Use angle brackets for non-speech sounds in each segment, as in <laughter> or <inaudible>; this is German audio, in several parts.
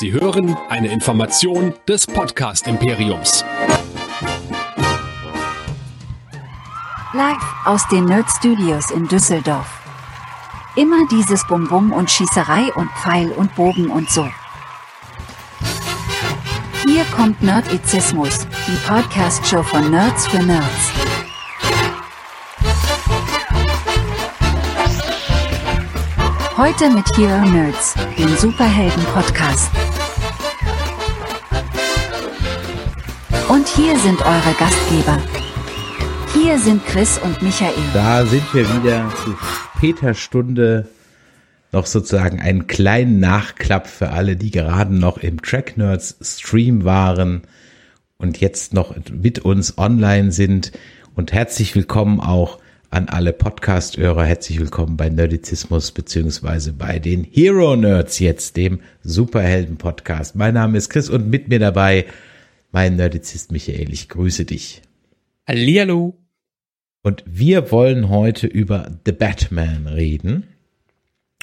Sie hören eine Information des Podcast Imperiums. Live aus den Nerd Studios in Düsseldorf. Immer dieses Bum-Bum und Schießerei und Pfeil und Bogen und so. Hier kommt Nerdizismus, die Podcast-Show von Nerds für Nerds. Heute mit Hero Nerds, dem Superhelden-Podcast. Und hier sind eure Gastgeber. Hier sind Chris und Michael. Da sind wir wieder zu später Stunde. Noch sozusagen einen kleinen Nachklapp für alle, die gerade noch im Track Nerds Stream waren und jetzt noch mit uns online sind. Und herzlich willkommen auch an alle Podcast-Hörer. Herzlich willkommen bei Nerdizismus beziehungsweise bei den Hero Nerds jetzt, dem Superhelden-Podcast. Mein Name ist Chris und mit mir dabei mein Nerdizist Michael. Ich grüße dich. Hallihallo. Und wir wollen heute über The Batman reden.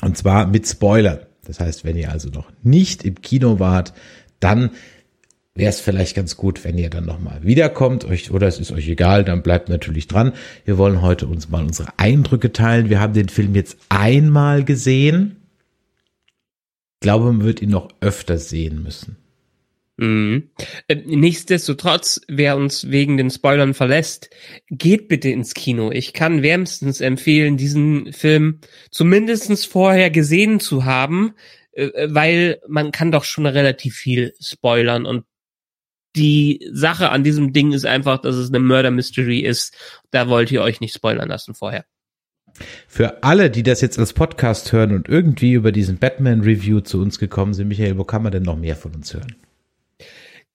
Und zwar mit Spoilern. Das heißt, wenn ihr also noch nicht im Kino wart, dann wäre es vielleicht ganz gut, wenn ihr dann nochmal wiederkommt, euch, oder es ist euch egal, dann bleibt natürlich dran. Wir wollen heute uns mal unsere Eindrücke teilen. Wir haben den Film jetzt einmal gesehen. Ich glaube, man wird ihn noch öfter sehen müssen. Mhm. Äh, nichtsdestotrotz, wer uns wegen den Spoilern verlässt, geht bitte ins Kino. Ich kann wärmstens empfehlen, diesen Film zumindestens vorher gesehen zu haben, äh, weil man kann doch schon relativ viel spoilern und die Sache an diesem Ding ist einfach, dass es eine Murder Mystery ist. Da wollt ihr euch nicht spoilern lassen vorher. Für alle, die das jetzt als Podcast hören und irgendwie über diesen Batman Review zu uns gekommen sind, Michael, wo kann man denn noch mehr von uns hören?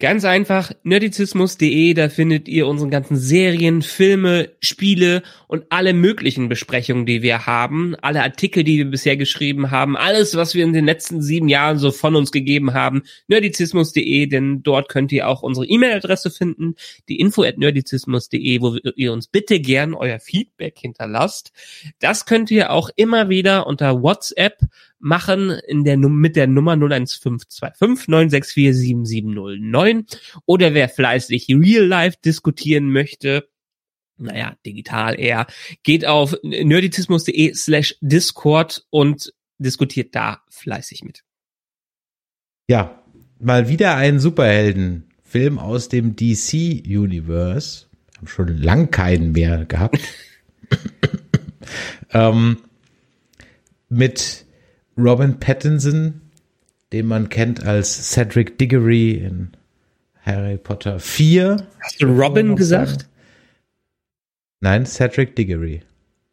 Ganz einfach, nerdizismus.de, da findet ihr unsere ganzen Serien, Filme, Spiele und alle möglichen Besprechungen, die wir haben, alle Artikel, die wir bisher geschrieben haben, alles, was wir in den letzten sieben Jahren so von uns gegeben haben, nerdizismus.de, denn dort könnt ihr auch unsere E-Mail-Adresse finden, die info at nerdizismus.de, wo ihr uns bitte gern euer Feedback hinterlasst. Das könnt ihr auch immer wieder unter WhatsApp machen in der mit der Nummer 01525 964 7709 oder wer fleißig real life diskutieren möchte, naja, digital eher, geht auf nerdizismus.de slash Discord und diskutiert da fleißig mit. Ja, mal wieder ein Superheldenfilm aus dem DC Universe. Haben schon lang keinen mehr gehabt. <laughs> ähm, mit Robin Pattinson, den man kennt als Cedric Diggory in Harry Potter 4. Hast du Robin gesagt? Nein, Cedric Diggory.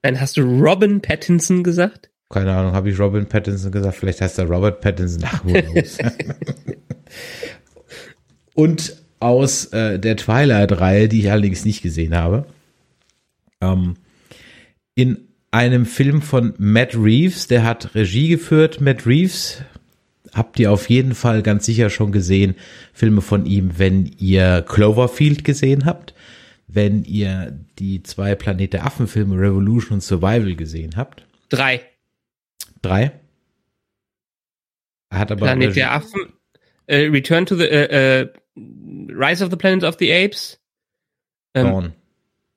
Nein, hast du Robin Pattinson gesagt? Keine Ahnung, habe ich Robin Pattinson gesagt? Vielleicht heißt er Robert Pattinson. Ach, <laughs> Und aus äh, der Twilight-Reihe, die ich allerdings nicht gesehen habe. Ähm, in einem Film von Matt Reeves, der hat Regie geführt. Matt Reeves habt ihr auf jeden Fall ganz sicher schon gesehen, Filme von ihm, wenn ihr Cloverfield gesehen habt, wenn ihr die zwei Planet der Affen Filme Revolution und Survival gesehen habt. Drei. Drei? Hat aber Planet der Affen, uh, Return to the uh, uh, Rise of the Planet of the Apes. Ähm, Dawn.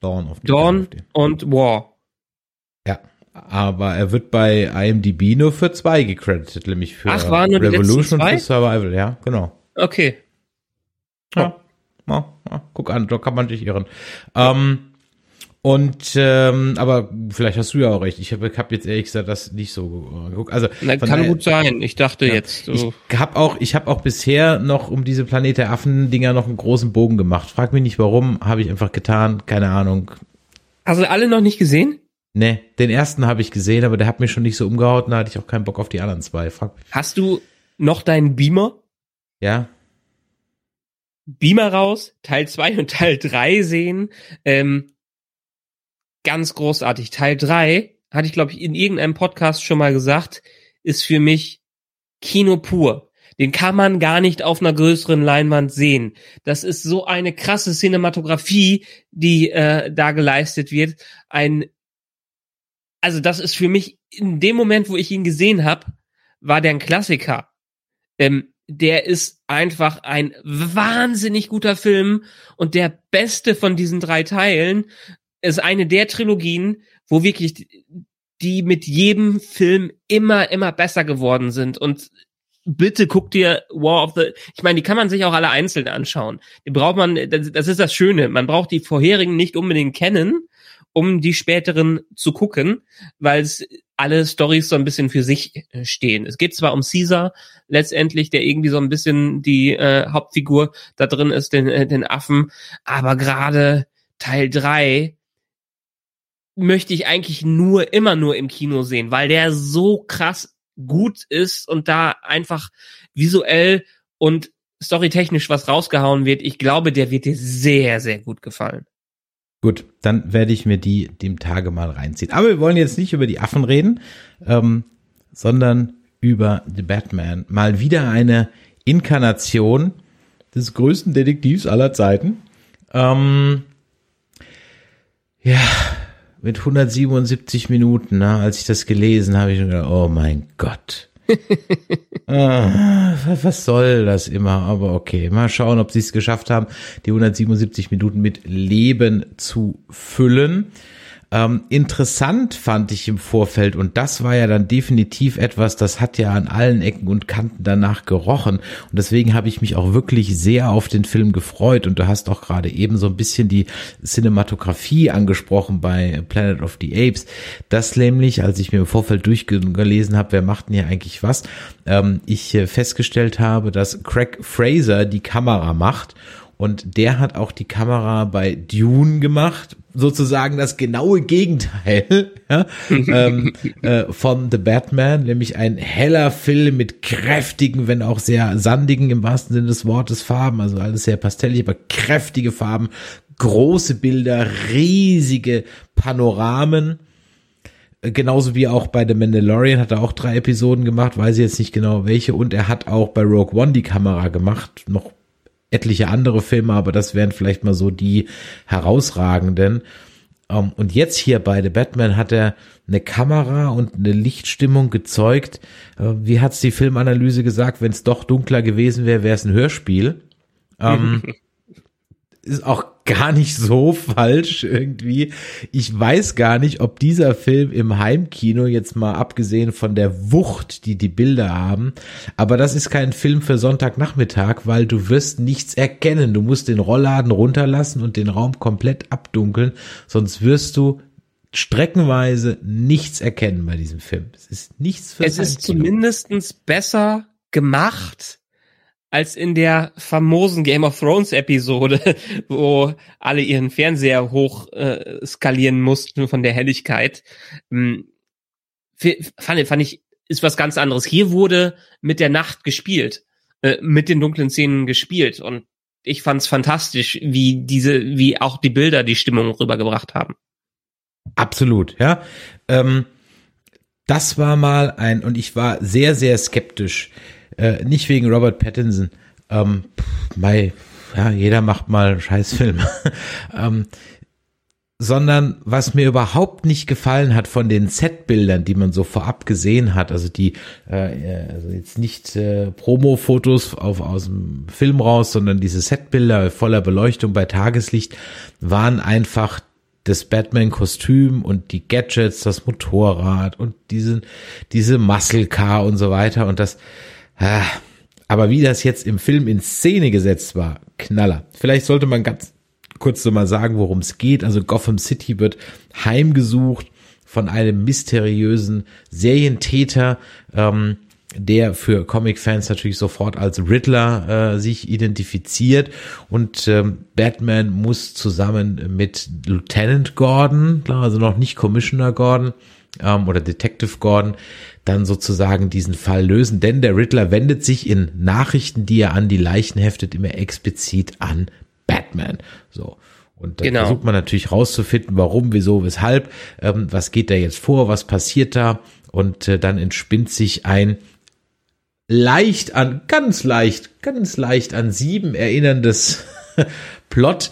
Dawn of the Dawn und War. Aber er wird bei IMDb nur für zwei gecredited, nämlich für Ach, waren nur Revolution und Survival, ja, genau. Okay. Ja. ja, ja, guck an, da kann man dich irren. Ähm, und ähm, aber vielleicht hast du ja auch recht. Ich habe hab jetzt ehrlich gesagt das nicht so geguckt. Also Na, kann gut sein. Ich dachte ja, jetzt. So. Ich habe auch, ich habe auch bisher noch um diese Planet der Affen Dinger noch einen großen Bogen gemacht. Frag mich nicht warum, habe ich einfach getan. Keine Ahnung. Hast du alle noch nicht gesehen? Nee, den ersten habe ich gesehen, aber der hat mich schon nicht so umgehaut, da hatte ich auch keinen Bock auf die anderen zwei. Frag Hast du noch deinen Beamer? Ja. Beamer raus, Teil 2 und Teil 3 sehen. Ähm, ganz großartig. Teil 3, hatte ich, glaube ich, in irgendeinem Podcast schon mal gesagt, ist für mich Kino pur. Den kann man gar nicht auf einer größeren Leinwand sehen. Das ist so eine krasse Cinematografie, die äh, da geleistet wird. Ein also das ist für mich in dem Moment, wo ich ihn gesehen habe, war der ein Klassiker. Ähm, der ist einfach ein wahnsinnig guter Film und der beste von diesen drei Teilen ist eine der Trilogien, wo wirklich die mit jedem Film immer, immer besser geworden sind und bitte guck dir War of the, ich meine, die kann man sich auch alle einzeln anschauen. Die braucht man, das, das ist das Schöne, man braucht die vorherigen nicht unbedingt kennen, um die späteren zu gucken, weil es alle Stories so ein bisschen für sich äh, stehen. Es geht zwar um Caesar letztendlich, der irgendwie so ein bisschen die äh, Hauptfigur da drin ist, den, äh, den Affen, aber gerade Teil drei möchte ich eigentlich nur, immer nur im Kino sehen, weil der so krass gut ist und da einfach visuell und storytechnisch was rausgehauen wird. Ich glaube, der wird dir sehr, sehr gut gefallen. Gut, dann werde ich mir die dem Tage mal reinziehen. Aber wir wollen jetzt nicht über die Affen reden, ähm, sondern über The Batman. Mal wieder eine Inkarnation des größten Detektivs aller Zeiten. Ähm, ja, mit 177 Minuten, ne, als ich das gelesen habe, ich gedacht, oh mein Gott. Ah, <laughs> was soll das immer? Aber okay, mal schauen, ob sie es geschafft haben, die 177 Minuten mit Leben zu füllen. Ähm, interessant fand ich im Vorfeld, und das war ja dann definitiv etwas, das hat ja an allen Ecken und Kanten danach gerochen. Und deswegen habe ich mich auch wirklich sehr auf den Film gefreut. Und du hast auch gerade eben so ein bisschen die Cinematografie angesprochen bei Planet of the Apes. Das nämlich, als ich mir im Vorfeld durchgelesen habe, wer macht denn hier eigentlich was, ähm, ich äh, festgestellt habe, dass Craig Fraser die Kamera macht und der hat auch die Kamera bei Dune gemacht, sozusagen das genaue Gegenteil <laughs> ja, ähm, <laughs> äh, von The Batman, nämlich ein heller Film mit kräftigen, wenn auch sehr sandigen im wahrsten Sinne des Wortes Farben, also alles sehr pastellig, aber kräftige Farben, große Bilder, riesige Panoramen. Genauso wie auch bei The Mandalorian hat er auch drei Episoden gemacht, weiß ich jetzt nicht genau welche, und er hat auch bei Rogue One die Kamera gemacht, noch etliche andere Filme, aber das wären vielleicht mal so die herausragenden. Um, ähm, und jetzt hier bei The Batman hat er eine Kamera und eine Lichtstimmung gezeugt. Uh, wie hat's die Filmanalyse gesagt? Wenn es doch dunkler gewesen wäre, wäre es ein Hörspiel. Um, ähm, <laughs> ist auch gar nicht so falsch irgendwie. Ich weiß gar nicht, ob dieser Film im Heimkino jetzt mal abgesehen von der Wucht, die die Bilder haben, aber das ist kein Film für Sonntagnachmittag, weil du wirst nichts erkennen. Du musst den Rollladen runterlassen und den Raum komplett abdunkeln, sonst wirst du streckenweise nichts erkennen bei diesem Film. Es ist nichts für Es ist zumindestens besser gemacht als in der famosen Game of Thrones Episode, <laughs> wo alle ihren Fernseher hoch äh, skalieren mussten von der Helligkeit. Ähm, fand, fand ich, ist was ganz anderes. Hier wurde mit der Nacht gespielt, äh, mit den dunklen Szenen gespielt und ich fand's fantastisch, wie diese, wie auch die Bilder die Stimmung rübergebracht haben. Absolut, ja. Ähm, das war mal ein, und ich war sehr, sehr skeptisch äh, nicht wegen Robert Pattinson. Ähm, mei, ja, jeder macht mal Scheißfilme. <laughs> ähm, sondern was mir überhaupt nicht gefallen hat von den Setbildern, die man so vorab gesehen hat, also die äh, also jetzt nicht äh, Promo-Fotos auf, aus dem Film raus, sondern diese Setbilder voller Beleuchtung bei Tageslicht waren einfach das Batman-Kostüm und die Gadgets, das Motorrad und diesen, diese Muscle Car und so weiter und das aber wie das jetzt im Film in Szene gesetzt war, Knaller. Vielleicht sollte man ganz kurz so sagen, worum es geht. Also Gotham City wird heimgesucht von einem mysteriösen Serientäter, ähm, der für Comic-Fans natürlich sofort als Riddler äh, sich identifiziert und ähm, Batman muss zusammen mit Lieutenant Gordon, also noch nicht Commissioner Gordon ähm, oder Detective Gordon, dann sozusagen diesen Fall lösen. Denn der Riddler wendet sich in Nachrichten, die er an die Leichen heftet, immer explizit an Batman. So. Und da genau. versucht man natürlich rauszufinden, warum, wieso, weshalb, ähm, was geht da jetzt vor, was passiert da. Und äh, dann entspinnt sich ein leicht an, ganz leicht, ganz leicht an sieben erinnerndes <laughs> Plot,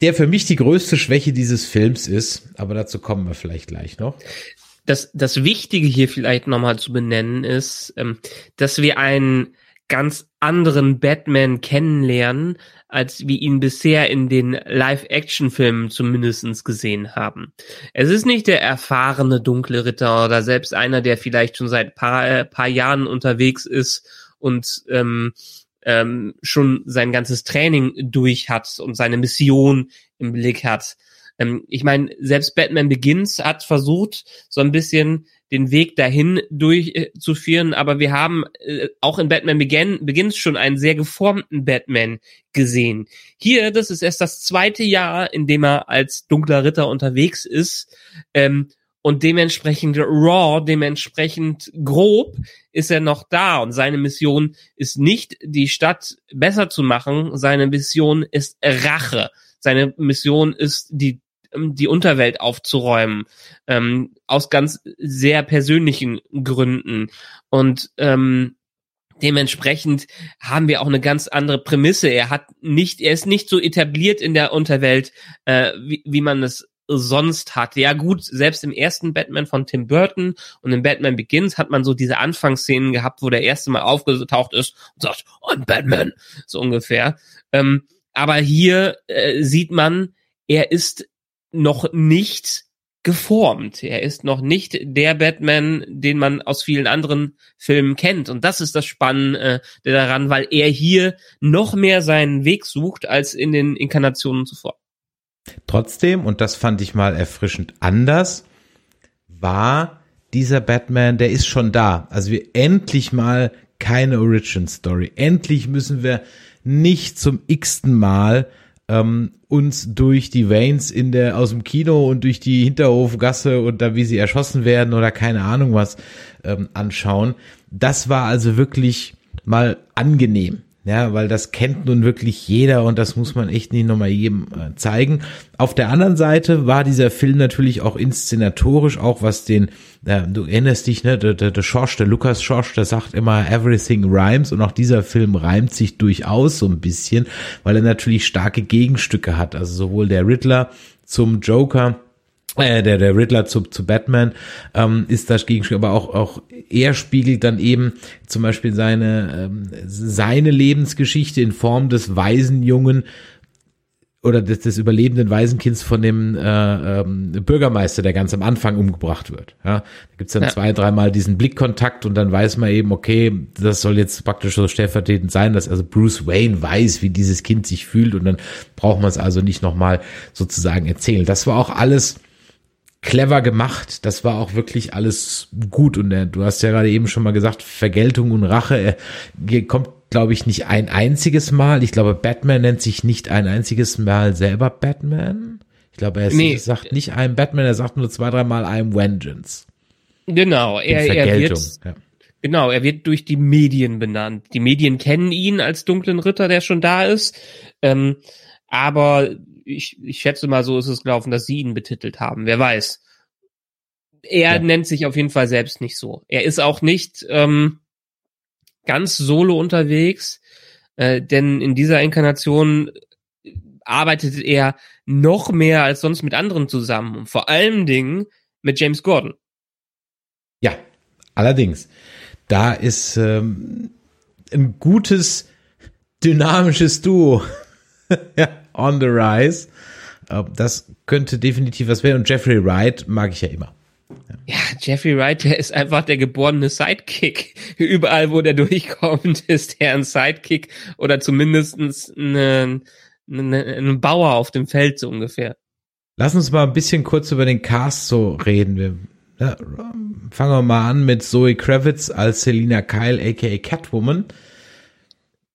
der für mich die größte Schwäche dieses Films ist. Aber dazu kommen wir vielleicht gleich noch. Das, das Wichtige hier vielleicht nochmal zu benennen ist, ähm, dass wir einen ganz anderen Batman kennenlernen, als wir ihn bisher in den Live-Action-Filmen zumindestens gesehen haben. Es ist nicht der erfahrene dunkle Ritter oder selbst einer, der vielleicht schon seit paar, äh, paar Jahren unterwegs ist und ähm, ähm, schon sein ganzes Training durch hat und seine Mission im Blick hat. Ähm, ich meine, selbst Batman Begins hat versucht, so ein bisschen den Weg dahin durchzuführen, aber wir haben äh, auch in Batman Begin, Begins schon einen sehr geformten Batman gesehen. Hier, das ist erst das zweite Jahr, in dem er als dunkler Ritter unterwegs ist. Ähm, und dementsprechend raw, dementsprechend grob ist er noch da und seine Mission ist nicht die Stadt besser zu machen, seine Mission ist Rache. Seine Mission ist die die Unterwelt aufzuräumen, ähm, aus ganz sehr persönlichen Gründen. Und ähm, dementsprechend haben wir auch eine ganz andere Prämisse. Er hat nicht, er ist nicht so etabliert in der Unterwelt, äh, wie, wie man es sonst hat. Ja gut, selbst im ersten Batman von Tim Burton und im Batman Begins hat man so diese Anfangsszenen gehabt, wo der erste Mal aufgetaucht ist und sagt, I'm Batman, so ungefähr. Ähm, aber hier äh, sieht man, er ist noch nicht geformt. Er ist noch nicht der Batman, den man aus vielen anderen Filmen kennt. Und das ist das Spannende äh, daran, weil er hier noch mehr seinen Weg sucht als in den Inkarnationen zuvor. Trotzdem, und das fand ich mal erfrischend anders, war dieser Batman, der ist schon da. Also wir endlich mal keine Origin Story. Endlich müssen wir nicht zum x-ten Mal ähm, uns durch die Veins in der aus dem Kino und durch die Hinterhofgasse und da wie sie erschossen werden oder keine Ahnung was ähm, anschauen. Das war also wirklich mal angenehm. Ja, weil das kennt nun wirklich jeder und das muss man echt nicht nochmal jedem äh, zeigen. Auf der anderen Seite war dieser Film natürlich auch inszenatorisch, auch was den, äh, du erinnerst dich, ne, der, der, der Schorsch, der Lukas Schorsch, der sagt immer everything rhymes und auch dieser Film reimt sich durchaus so ein bisschen, weil er natürlich starke Gegenstücke hat. Also sowohl der Riddler zum Joker, äh, der, der Riddler zu, zu Batman ähm, ist das Gegenstück, aber auch, auch er spiegelt dann eben zum Beispiel seine, ähm, seine Lebensgeschichte in Form des Waisenjungen oder des, des überlebenden Waisenkinds von dem äh, ähm, Bürgermeister, der ganz am Anfang umgebracht wird. Ja, da gibt's dann ja. zwei, dreimal diesen Blickkontakt und dann weiß man eben, okay, das soll jetzt praktisch so stellvertretend sein, dass also Bruce Wayne weiß, wie dieses Kind sich fühlt und dann braucht man es also nicht nochmal sozusagen erzählen. Das war auch alles clever gemacht. Das war auch wirklich alles gut. Und äh, du hast ja gerade eben schon mal gesagt, Vergeltung und Rache äh, kommt, glaube ich, nicht ein einziges Mal. Ich glaube, Batman nennt sich nicht ein einziges Mal selber Batman. Ich glaube, er nee. sagt nicht I'm Batman, er sagt nur zwei, dreimal I'm Vengeance. Genau, er, er wird, ja. genau, er wird durch die Medien benannt. Die Medien kennen ihn als dunklen Ritter, der schon da ist. Ähm, aber ich, ich schätze mal, so ist es gelaufen, dass sie ihn betitelt haben. Wer weiß. Er ja. nennt sich auf jeden Fall selbst nicht so. Er ist auch nicht ähm, ganz solo unterwegs, äh, denn in dieser Inkarnation arbeitet er noch mehr als sonst mit anderen zusammen und vor allen Dingen mit James Gordon. Ja, allerdings. Da ist ähm, ein gutes, dynamisches Duo. <laughs> ja on the rise. Das könnte definitiv was werden. Und Jeffrey Wright mag ich ja immer. Ja. Jeffrey Wright, der ist einfach der geborene Sidekick. Überall, wo der durchkommt, <laughs> ist er ein Sidekick oder zumindestens ein, ein, ein Bauer auf dem Feld so ungefähr. Lass uns mal ein bisschen kurz über den Cast so reden. Wir, ja, fangen wir mal an mit Zoe Kravitz als Selina Kyle, aka Catwoman.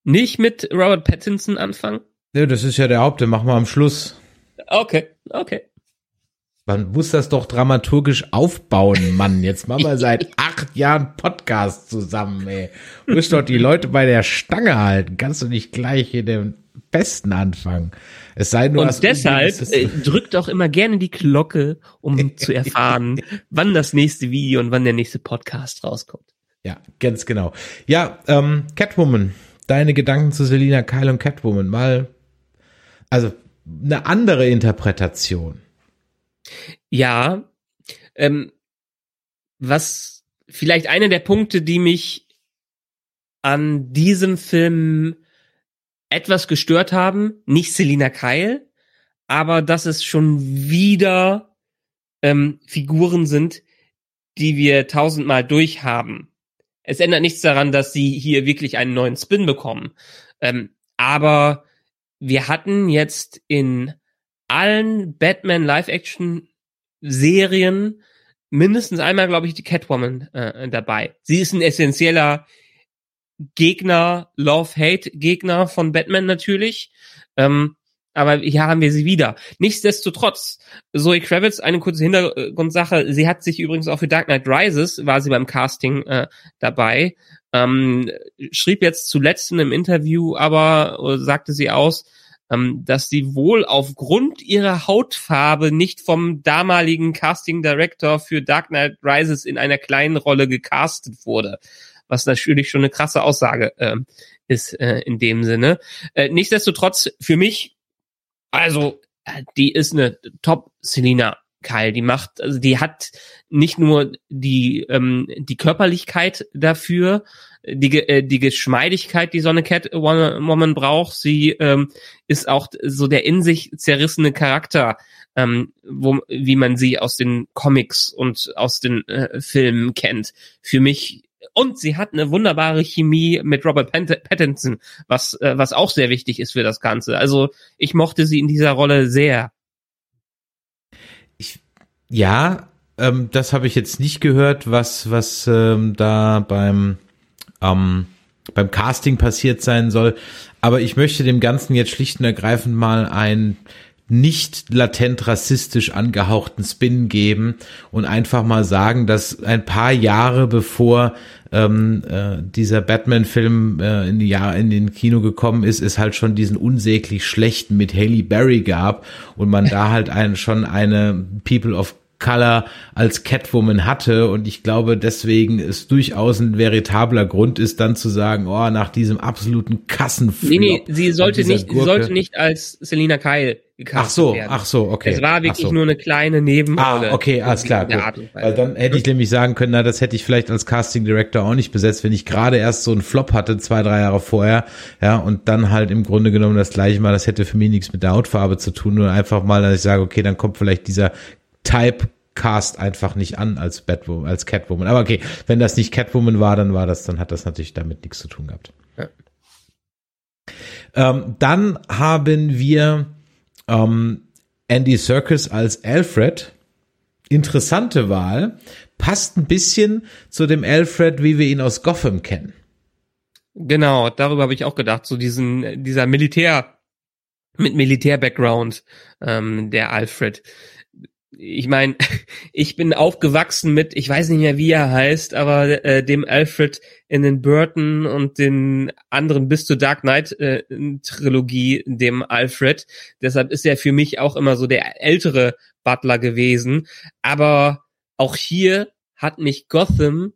Nicht mit Robert Pattinson anfangen? Ne, das ist ja der Haupt, den machen wir am Schluss. Okay, okay. Man muss das doch dramaturgisch aufbauen, Mann. Jetzt machen wir seit <laughs> acht Jahren Podcast zusammen, ey. Du musst doch die Leute bei der Stange halten. Kannst du nicht gleich hier den Besten anfangen. Es sei nur, Und deshalb äh, drückt auch immer gerne die Glocke, um zu erfahren, <laughs> wann das nächste Video und wann der nächste Podcast rauskommt. Ja, ganz genau. Ja, ähm, Catwoman. Deine Gedanken zu Selina Kyle und Catwoman. Mal also eine andere Interpretation. Ja, ähm, was vielleicht einer der Punkte, die mich an diesem Film etwas gestört haben, nicht Selina Kyle, aber dass es schon wieder ähm, Figuren sind, die wir tausendmal durchhaben. Es ändert nichts daran, dass sie hier wirklich einen neuen Spin bekommen. Ähm, aber wir hatten jetzt in allen Batman Live-Action-Serien mindestens einmal, glaube ich, die Catwoman äh, dabei. Sie ist ein essentieller Gegner, Love-Hate-Gegner von Batman natürlich. Ähm, aber hier haben wir sie wieder. Nichtsdestotrotz, Zoe Kravitz, eine kurze Hintergrundsache, sie hat sich übrigens auch für Dark Knight Rises, war sie beim Casting äh, dabei, ähm, schrieb jetzt zuletzt in einem Interview, aber äh, sagte sie aus, ähm, dass sie wohl aufgrund ihrer Hautfarbe nicht vom damaligen Casting Director für Dark Knight Rises in einer kleinen Rolle gecastet wurde. Was natürlich schon eine krasse Aussage äh, ist äh, in dem Sinne. Äh, nichtsdestotrotz, für mich also, äh, die ist eine Top Kyle. Die macht, also die hat nicht nur die ähm, die Körperlichkeit dafür, die äh, die Geschmeidigkeit, die so eine Catwoman braucht. Sie ähm, ist auch so der in sich zerrissene Charakter, ähm, wo wie man sie aus den Comics und aus den äh, Filmen kennt. Für mich und sie hat eine wunderbare Chemie mit Robert Pattinson, was, äh, was auch sehr wichtig ist für das Ganze. Also ich mochte sie in dieser Rolle sehr. Ja, ähm, das habe ich jetzt nicht gehört, was, was ähm, da beim, ähm, beim Casting passiert sein soll. Aber ich möchte dem Ganzen jetzt schlicht und ergreifend mal ein nicht latent rassistisch angehauchten Spin geben und einfach mal sagen, dass ein paar Jahre bevor ähm, äh, dieser Batman-Film äh, in die Jahr in den Kino gekommen ist, es halt schon diesen unsäglich schlechten mit Haley Berry gab und man da halt einen, schon eine People of Color als Catwoman hatte und ich glaube deswegen ist durchaus ein veritabler Grund ist dann zu sagen, oh, nach diesem absoluten Kassenflop. Nee, nee, sie sollte nicht, sie sollte nicht als Selina Kyle Ach so, werden. ach so, okay. Es war wirklich so. nur eine kleine Nebenrolle. Ah, okay, alles klar, gut. Weil dann hätte ich nämlich sagen können, na, das hätte ich vielleicht als Casting Director auch nicht besetzt, wenn ich gerade erst so einen Flop hatte, zwei, drei Jahre vorher, ja, und dann halt im Grunde genommen das gleiche mal, das hätte für mich nichts mit der Hautfarbe zu tun, nur einfach mal, dass ich sage, okay, dann kommt vielleicht dieser Typecast einfach nicht an als Batwoman, als Catwoman. Aber okay, wenn das nicht Catwoman war, dann war das, dann hat das natürlich damit nichts zu tun gehabt. Ja. Ähm, dann haben wir ähm, Andy Serkis als Alfred, interessante Wahl, passt ein bisschen zu dem Alfred, wie wir ihn aus Gotham kennen. Genau, darüber habe ich auch gedacht, so diesen, dieser Militär, mit Militär-Background, ähm, der Alfred ich meine, <laughs> ich bin aufgewachsen mit, ich weiß nicht mehr, wie er heißt, aber äh, dem Alfred in den Burton und den anderen bis zur Dark Knight äh, Trilogie, dem Alfred. Deshalb ist er für mich auch immer so der ältere Butler gewesen. Aber auch hier hat mich Gotham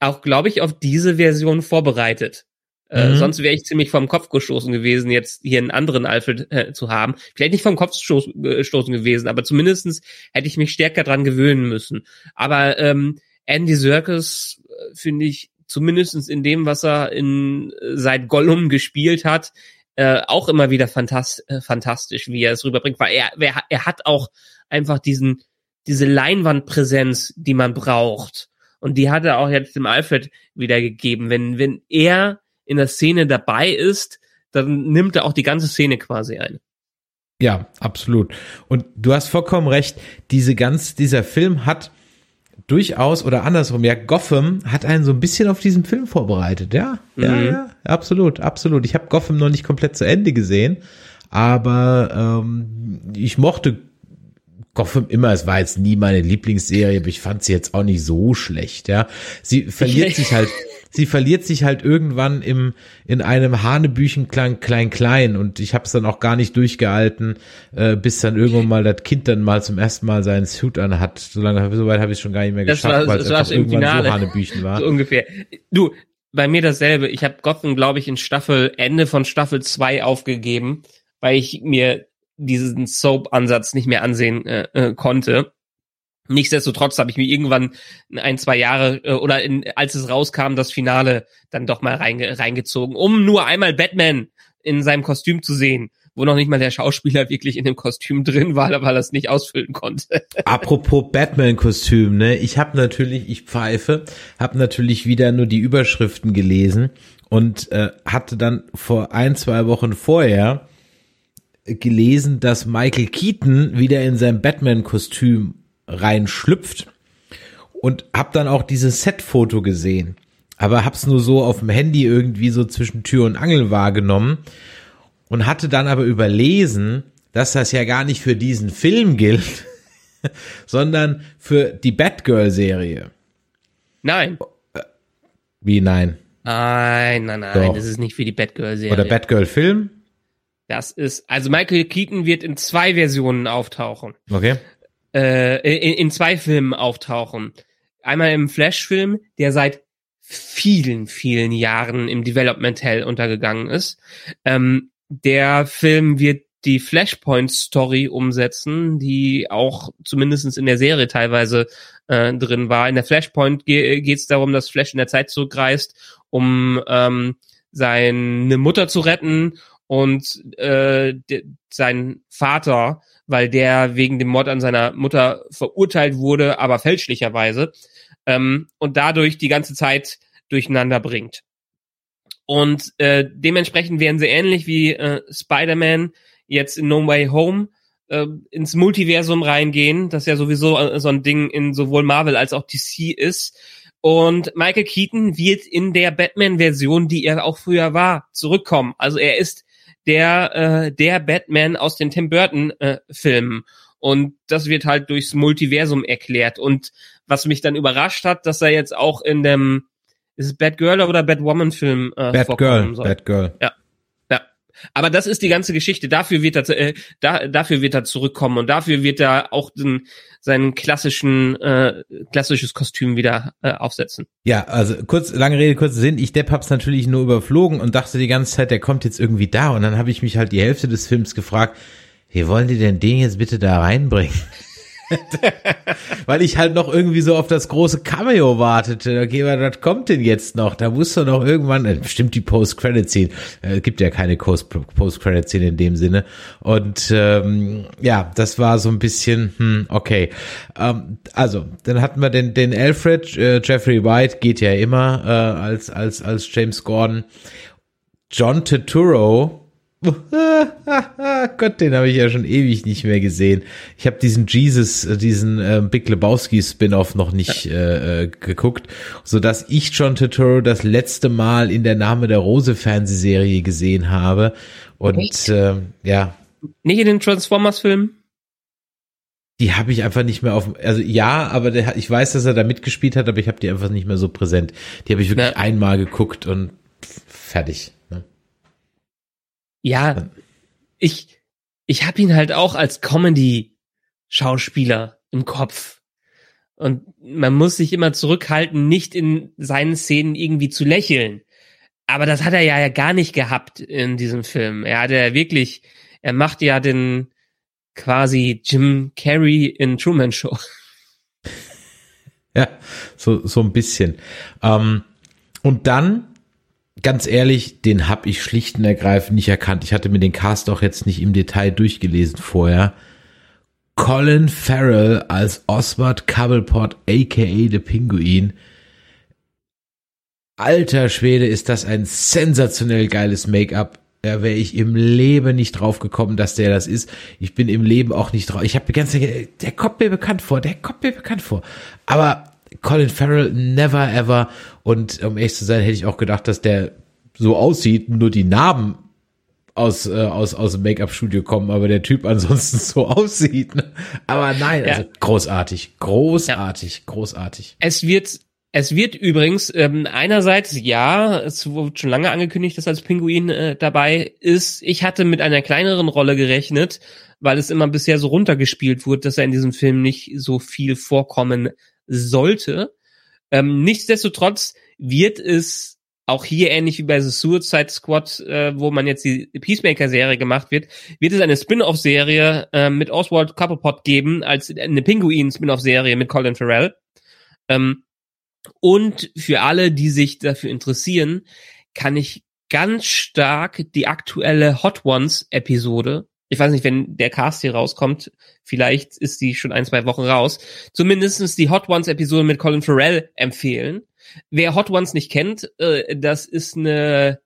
auch, glaube ich, auf diese Version vorbereitet. Äh, mhm. sonst wäre ich ziemlich vom Kopf gestoßen gewesen, jetzt hier einen anderen Alfred äh, zu haben. Vielleicht nicht vom Kopf gestoßen gewesen, aber zumindestens hätte ich mich stärker dran gewöhnen müssen. Aber ähm, Andy Serkis äh, finde ich zumindestens in dem, was er in seit Gollum gespielt hat, äh, auch immer wieder fantast äh, fantastisch, wie er es rüberbringt, weil er, er, er hat auch einfach diesen diese Leinwandpräsenz, die man braucht. Und die hat er auch jetzt dem Alfred wiedergegeben. Wenn, wenn er in der Szene dabei ist, dann nimmt er auch die ganze Szene quasi ein. Ja, absolut. Und du hast vollkommen recht. Diese ganz, dieser Film hat durchaus oder andersrum, ja, Gotham hat einen so ein bisschen auf diesen Film vorbereitet, ja. Mhm. Ja, ja, absolut, absolut. Ich habe Gotham noch nicht komplett zu Ende gesehen, aber ähm, ich mochte Gotham immer, es war jetzt nie meine Lieblingsserie, aber ich fand sie jetzt auch nicht so schlecht, ja. Sie verliert sich halt <laughs> sie verliert sich halt irgendwann im in einem Hanebüchenklang klein klein und ich habe es dann auch gar nicht durchgehalten, äh, bis dann irgendwann mal das Kind dann mal zum ersten Mal seinen Suit anhat. So lange so weit habe ich schon gar nicht mehr das geschafft, weil es einfach irgendwann Finale. so Hanebüchen war. So ungefähr. Du, bei mir dasselbe. Ich habe Gotham, glaube ich, in Staffel Ende von Staffel 2 aufgegeben, weil ich mir diesen Soap-Ansatz nicht mehr ansehen äh, äh, konnte. Nichtsdestotrotz habe ich mir irgendwann ein, zwei Jahre äh, oder in, als es rauskam, das Finale dann doch mal reinge reingezogen, um nur einmal Batman in seinem Kostüm zu sehen, wo noch nicht mal der Schauspieler wirklich in dem Kostüm drin war, weil er es nicht ausfüllen konnte. <laughs> Apropos Batman-Kostüm, ne? Ich habe natürlich, ich pfeife, habe natürlich wieder nur die Überschriften gelesen und äh, hatte dann vor ein, zwei Wochen vorher gelesen, dass Michael Keaton wieder in sein Batman-Kostüm reinschlüpft und hab dann auch dieses Set-Foto gesehen, aber hab's nur so auf dem Handy irgendwie so zwischen Tür und Angel wahrgenommen und hatte dann aber überlesen, dass das ja gar nicht für diesen Film gilt, <laughs> sondern für die Batgirl-Serie. Nein. Wie nein? Nein, nein, nein, Doch. das ist nicht für die Batgirl-Serie. Oder Batgirl-Film? Das ist, also Michael Keaton wird in zwei Versionen auftauchen. Okay. Äh, in, in zwei Filmen auftauchen. Einmal im Flash-Film, der seit vielen, vielen Jahren im Development Hell untergegangen ist. Ähm, der Film wird die Flashpoint-Story umsetzen, die auch zumindestens in der Serie teilweise äh, drin war. In der Flashpoint ge geht es darum, dass Flash in der Zeit zurückreist, um ähm, seine Mutter zu retten und äh, sein Vater, weil der wegen dem Mord an seiner Mutter verurteilt wurde, aber fälschlicherweise, ähm, und dadurch die ganze Zeit durcheinander bringt. Und äh, dementsprechend werden sie ähnlich wie äh, Spider-Man jetzt in No Way Home äh, ins Multiversum reingehen, das ja sowieso äh, so ein Ding in sowohl Marvel als auch DC ist. Und Michael Keaton wird in der Batman-Version, die er auch früher war, zurückkommen. Also er ist der äh, der Batman aus den Tim Burton äh, Filmen und das wird halt durchs Multiversum erklärt und was mich dann überrascht hat, dass er jetzt auch in dem ist es Batgirl oder Batwoman Film äh, Batgirl. Batgirl. Ja. Aber das ist die ganze Geschichte. Dafür wird er, äh, da, dafür wird er zurückkommen und dafür wird er auch den, seinen klassischen, äh, klassisches Kostüm wieder äh, aufsetzen. Ja, also kurz, lange Rede, kurzer Sinn. Ich Depp hab's natürlich nur überflogen und dachte die ganze Zeit, der kommt jetzt irgendwie da. Und dann habe ich mich halt die Hälfte des Films gefragt, wie wollen die denn den jetzt bitte da reinbringen? <laughs> Weil ich halt noch irgendwie so auf das große Cameo wartete. Okay, was kommt denn jetzt noch? Da muss doch noch irgendwann, äh, bestimmt die Post-Credit-Scene. Äh, gibt ja keine Post- Post-Credit-Scene in dem Sinne. Und ähm, ja, das war so ein bisschen, hm, okay. Ähm, also, dann hatten wir den, den Alfred, äh, Jeffrey White geht ja immer äh, als, als, als James Gordon. John Turturro, <laughs> Gott, den habe ich ja schon ewig nicht mehr gesehen. Ich habe diesen Jesus, äh, diesen äh, Big Lebowski Spin-off noch nicht äh, äh, geguckt, so dass ich John Turturro das letzte Mal in der Name der Rose Fernsehserie gesehen habe und äh, ja, Nicht in den Transformers-Filmen? die habe ich einfach nicht mehr auf, also ja, aber der, ich weiß, dass er da mitgespielt hat, aber ich habe die einfach nicht mehr so präsent. Die habe ich wirklich Ja. einmal geguckt und fertig. Ja, ich, ich habe ihn halt auch als Comedy-Schauspieler im Kopf. Und man muss sich immer zurückhalten, nicht in seinen Szenen irgendwie zu lächeln. Aber das hat er ja gar nicht gehabt in diesem Film. Er hat ja wirklich, er macht ja den quasi Jim Carrey in Truman Show. <laughs> Ja, so, so ein bisschen. Ähm, und dann, ganz ehrlich, den hab ich schlicht und ergreifend nicht erkannt. Ich hatte mir den Cast auch jetzt nicht im Detail durchgelesen vorher. Colin Farrell als Oswald Cobblepot, aka The Pinguin. Alter Schwede, ist das ein sensationell geiles Make-up. Da wäre ich im Leben nicht drauf gekommen, dass der das ist. Ich bin im Leben auch nicht drauf. Ich habe die ganze Zeit, der kommt mir bekannt vor, der kommt mir bekannt vor. Aber Colin Farrell, never ever. Und um ehrlich zu sein, hätte ich auch gedacht, dass der so aussieht, nur die Narben aus, äh, aus, aus dem Make-up-Studio kommen, aber der Typ <laughs> ansonsten so aussieht. Ne? Aber nein, Ja. also großartig, großartig, großartig. Es wird, es wird übrigens ähm, einerseits ja, es wurde schon lange angekündigt, dass als Pinguin äh, dabei ist. Ich hatte mit einer kleineren Rolle gerechnet, weil es immer bisher so runtergespielt wurde, dass er in diesem Film nicht so viel vorkommen sollte. Ähm, nichtsdestotrotz wird es auch hier ähnlich wie bei The Suicide Squad, äh, wo man jetzt die Peacemaker-Serie gemacht wird, wird es eine Spin-off-Serie äh, mit Oswald Cobblepot geben, als eine Pinguin-Spin-off-Serie mit Colin Farrell. Ähm, und für alle, die sich dafür interessieren, kann ich ganz stark die aktuelle Hot Ones Episode ich weiß nicht, wenn der Cast hier rauskommt, vielleicht ist die schon ein, zwei Wochen raus, zumindestens die Hot Ones Episode mit Colin Farrell empfehlen. Wer Hot Ones nicht kennt, äh, das ist eine,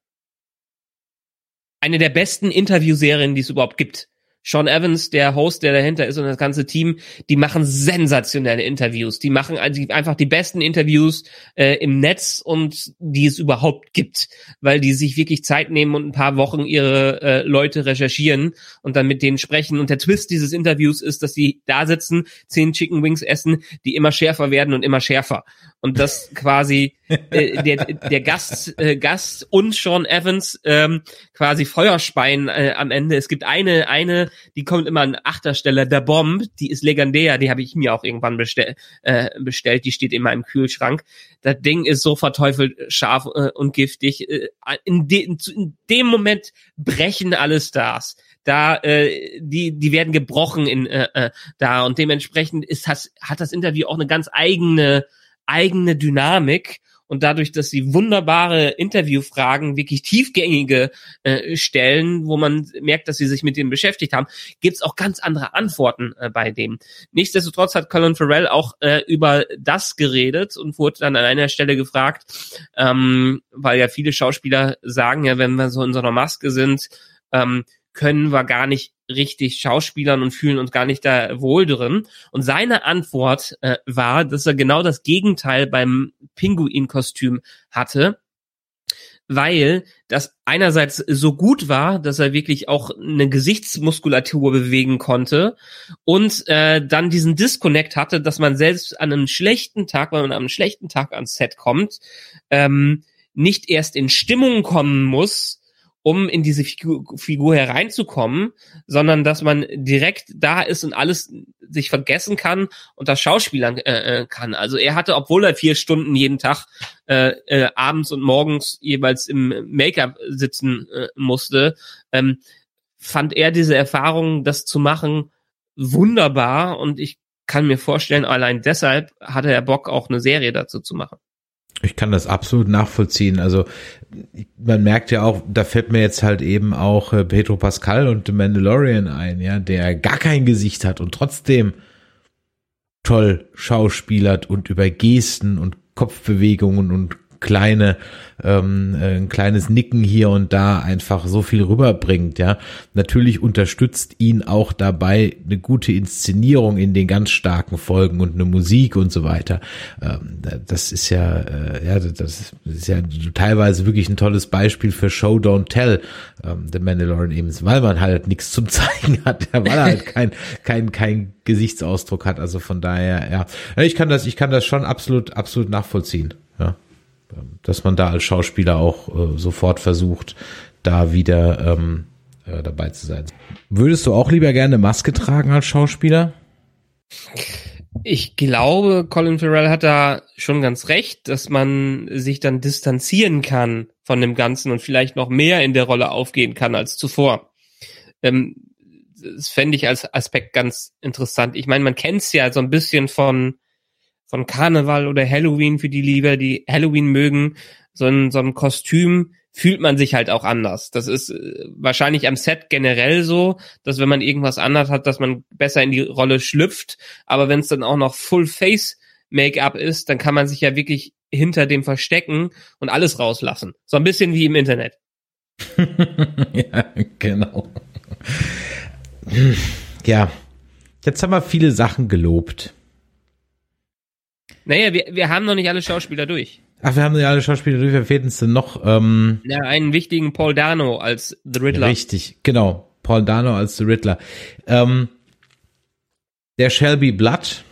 eine der besten Interviewserien, die es überhaupt gibt. Sean Evans, der Host, der dahinter ist und das ganze Team, die machen sensationelle Interviews. Die machen also einfach die besten Interviews äh, im Netz und die es überhaupt gibt, weil die sich wirklich Zeit nehmen und ein paar Wochen ihre äh, Leute recherchieren und dann mit denen sprechen. Und der Twist dieses Interviews ist, dass die da sitzen, zehn Chicken Wings essen, die immer schärfer werden und immer schärfer und das quasi äh, der, der Gast, äh, Gast und Sean Evans ähm, quasi Feuerspeien äh, am Ende. Es gibt eine, eine, die kommt immer an achter Stelle, der Bomb, die ist legendär, die habe ich mir auch irgendwann bestell, äh, bestellt, die steht immer im Kühlschrank. Das Ding ist so verteufelt scharf äh, und giftig. Äh, in, de, in dem Moment brechen alle Stars da äh, die die werden gebrochen in äh, äh, da und dementsprechend ist das hat das Interview auch eine ganz eigene eigene Dynamik und dadurch, dass sie wunderbare Interviewfragen, wirklich tiefgängige äh, stellen, wo man merkt, dass sie sich mit denen beschäftigt haben, gibt's auch ganz andere Antworten äh, bei dem. Nichtsdestotrotz hat Colin Farrell auch äh, über das geredet und wurde dann an einer Stelle gefragt, ähm, weil ja viele Schauspieler sagen ja, wenn wir so in so einer Maske sind, ähm, können wir gar nicht richtig Schauspielern und fühlen uns gar nicht da wohl drin. Und seine Antwort äh, war, dass er genau das Gegenteil beim Pinguin-Kostüm hatte weil das einerseits so gut war, dass er wirklich auch eine Gesichtsmuskulatur bewegen konnte und äh, dann diesen Disconnect hatte, dass man selbst an einem schlechten Tag, wenn man an einem schlechten Tag ans Set kommt, ähm, nicht erst in Stimmung kommen muss, um in diese Figur, hereinzukommen, sondern dass man direkt da ist und alles sich vergessen kann und das Schauspielern äh, äh, kann. Also er hatte, obwohl er vier Stunden jeden Tag äh, äh, abends und morgens jeweils im Make-up sitzen äh, musste, ähm, fand er diese Erfahrung, das zu machen, wunderbar und ich kann mir vorstellen, allein deshalb hatte er Bock, auch eine Serie dazu zu machen. Ich kann das absolut nachvollziehen. Also man merkt ja auch, da fällt mir jetzt halt eben auch äh, Pedro Pascal und The Mandalorian ein, ja, der gar kein Gesicht hat und trotzdem toll schauspielert und über Gesten und Kopfbewegungen und kleine ähm, äh, ein kleines Nicken hier und da einfach so viel rüberbringt, ja. Natürlich unterstützt ihn auch dabei eine gute Inszenierung in den ganz starken Folgen und eine Musik und so weiter. Ähm, das ist ja, äh, ja, das ist ja teilweise wirklich ein tolles Beispiel für Show Don't Tell, ähm, The Mandalorian eben, weil man halt nichts zum <laughs> Zeigen hat, weil er halt kein, kein, kein Gesichtsausdruck hat. Also von daher, ja, ich kann das, ich kann das schon absolut, absolut nachvollziehen. Ja dass man da als Schauspieler auch äh, sofort versucht, da wieder ähm, äh, dabei zu sein. Würdest du auch lieber gerne Maske tragen als Schauspieler? Ich glaube, Colin Farrell hat da schon ganz recht, dass man sich dann distanzieren kann von dem Ganzen und vielleicht noch mehr in der Rolle aufgehen kann als zuvor. Ähm, das fände ich als Aspekt ganz interessant. Ich meine, man kennt es ja so ein bisschen von von Karneval oder Halloween für die Liebe, die Halloween mögen, so ein, so ein Kostüm fühlt man sich halt auch anders. Das ist äh, wahrscheinlich am Set generell so, dass wenn man irgendwas anders hat, dass man besser in die Rolle schlüpft. Aber wenn es dann auch noch Full Face Make-up ist, dann kann man sich ja wirklich hinter dem verstecken und alles rauslassen. So ein bisschen wie im Internet. <laughs> ja, genau. Ja, jetzt haben wir viele Sachen gelobt. Naja, wir, wir haben noch nicht alle Schauspieler durch. Ach, wir haben ja alle Schauspieler durch. Wer fehlt uns denn noch? Ähm, ja, einen wichtigen Paul Dano als The Riddler. Richtig, genau. Paul Dano als The Riddler. Ähm, der Shelby Blood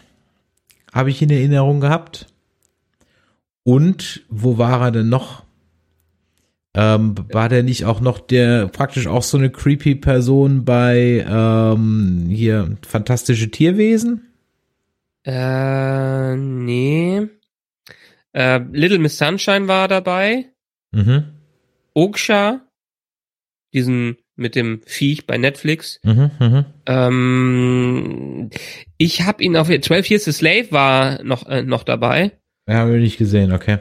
habe ich in Erinnerung gehabt. Und wo war er denn noch? Ähm, war der nicht auch noch der praktisch auch so eine creepy Person bei ähm, hier fantastische Tierwesen? Äh, nee. Äh, Little Miss Sunshine war dabei. Mhm. Oksha, diesen mit dem Viech bei Netflix. Mhm. Mhm. Ähm, ich habe ihn auf 12 Years a Slave war noch äh, noch dabei. Ja, haben wir nicht gesehen, okay.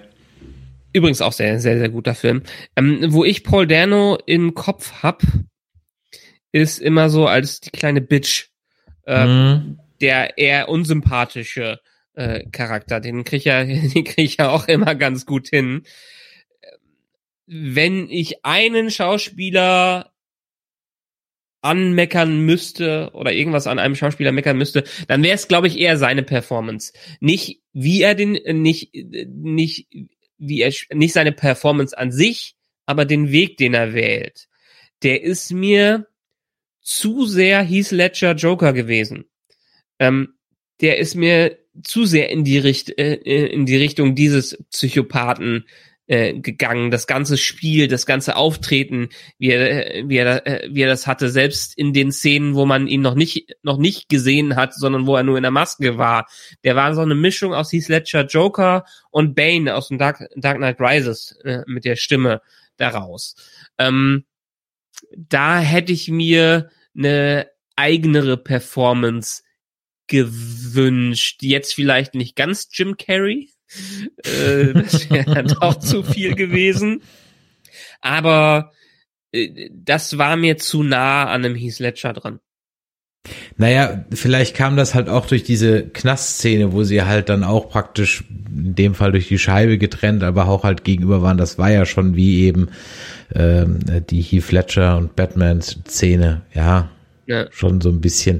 Übrigens auch sehr sehr sehr guter Film. Ähm, wo ich Paul Dano im Kopf hab, ist immer so als die kleine Bitch. Ähm, Mhm. Der eher unsympathische äh, Charakter. Den krieg ich ja, <laughs> den krieg ich ja auch immer ganz gut hin. Wenn ich einen Schauspieler anmeckern müsste oder irgendwas an einem Schauspieler meckern müsste, dann wäre es, glaube ich, eher seine Performance. Nicht wie er den, nicht, nicht, wie er, nicht seine Performance an sich, aber den Weg, den er wählt. Der ist mir zu sehr Heath Ledger Joker gewesen. Ähm, der ist mir zu sehr in die, Richt äh, in die Richtung dieses Psychopathen äh, gegangen. Das ganze Spiel, das ganze Auftreten, wie er, äh, wie er, äh, wie er das hatte, selbst in den Szenen, wo man ihn noch nicht, noch nicht gesehen hat, sondern wo er nur in der Maske war. Der war so eine Mischung aus Heath Ledger Joker und Bane aus dem Dark, Dark Knight Rises äh, mit der Stimme daraus. Ähm, da hätte ich mir eine eigenere Performance gewünscht. Jetzt vielleicht nicht ganz Jim Carrey. Äh, das wäre <laughs> doch zu viel gewesen. Aber äh, das war mir zu nah an einem Heath Ledger dran. Naja, vielleicht kam das halt auch durch diese Knastszene, wo sie halt dann auch praktisch in dem Fall durch die Scheibe getrennt, aber auch halt gegenüber waren. Das war ja schon wie eben ähm, die Heath Ledger und Batman-Szene. Ja, Ja. schon so ein bisschen.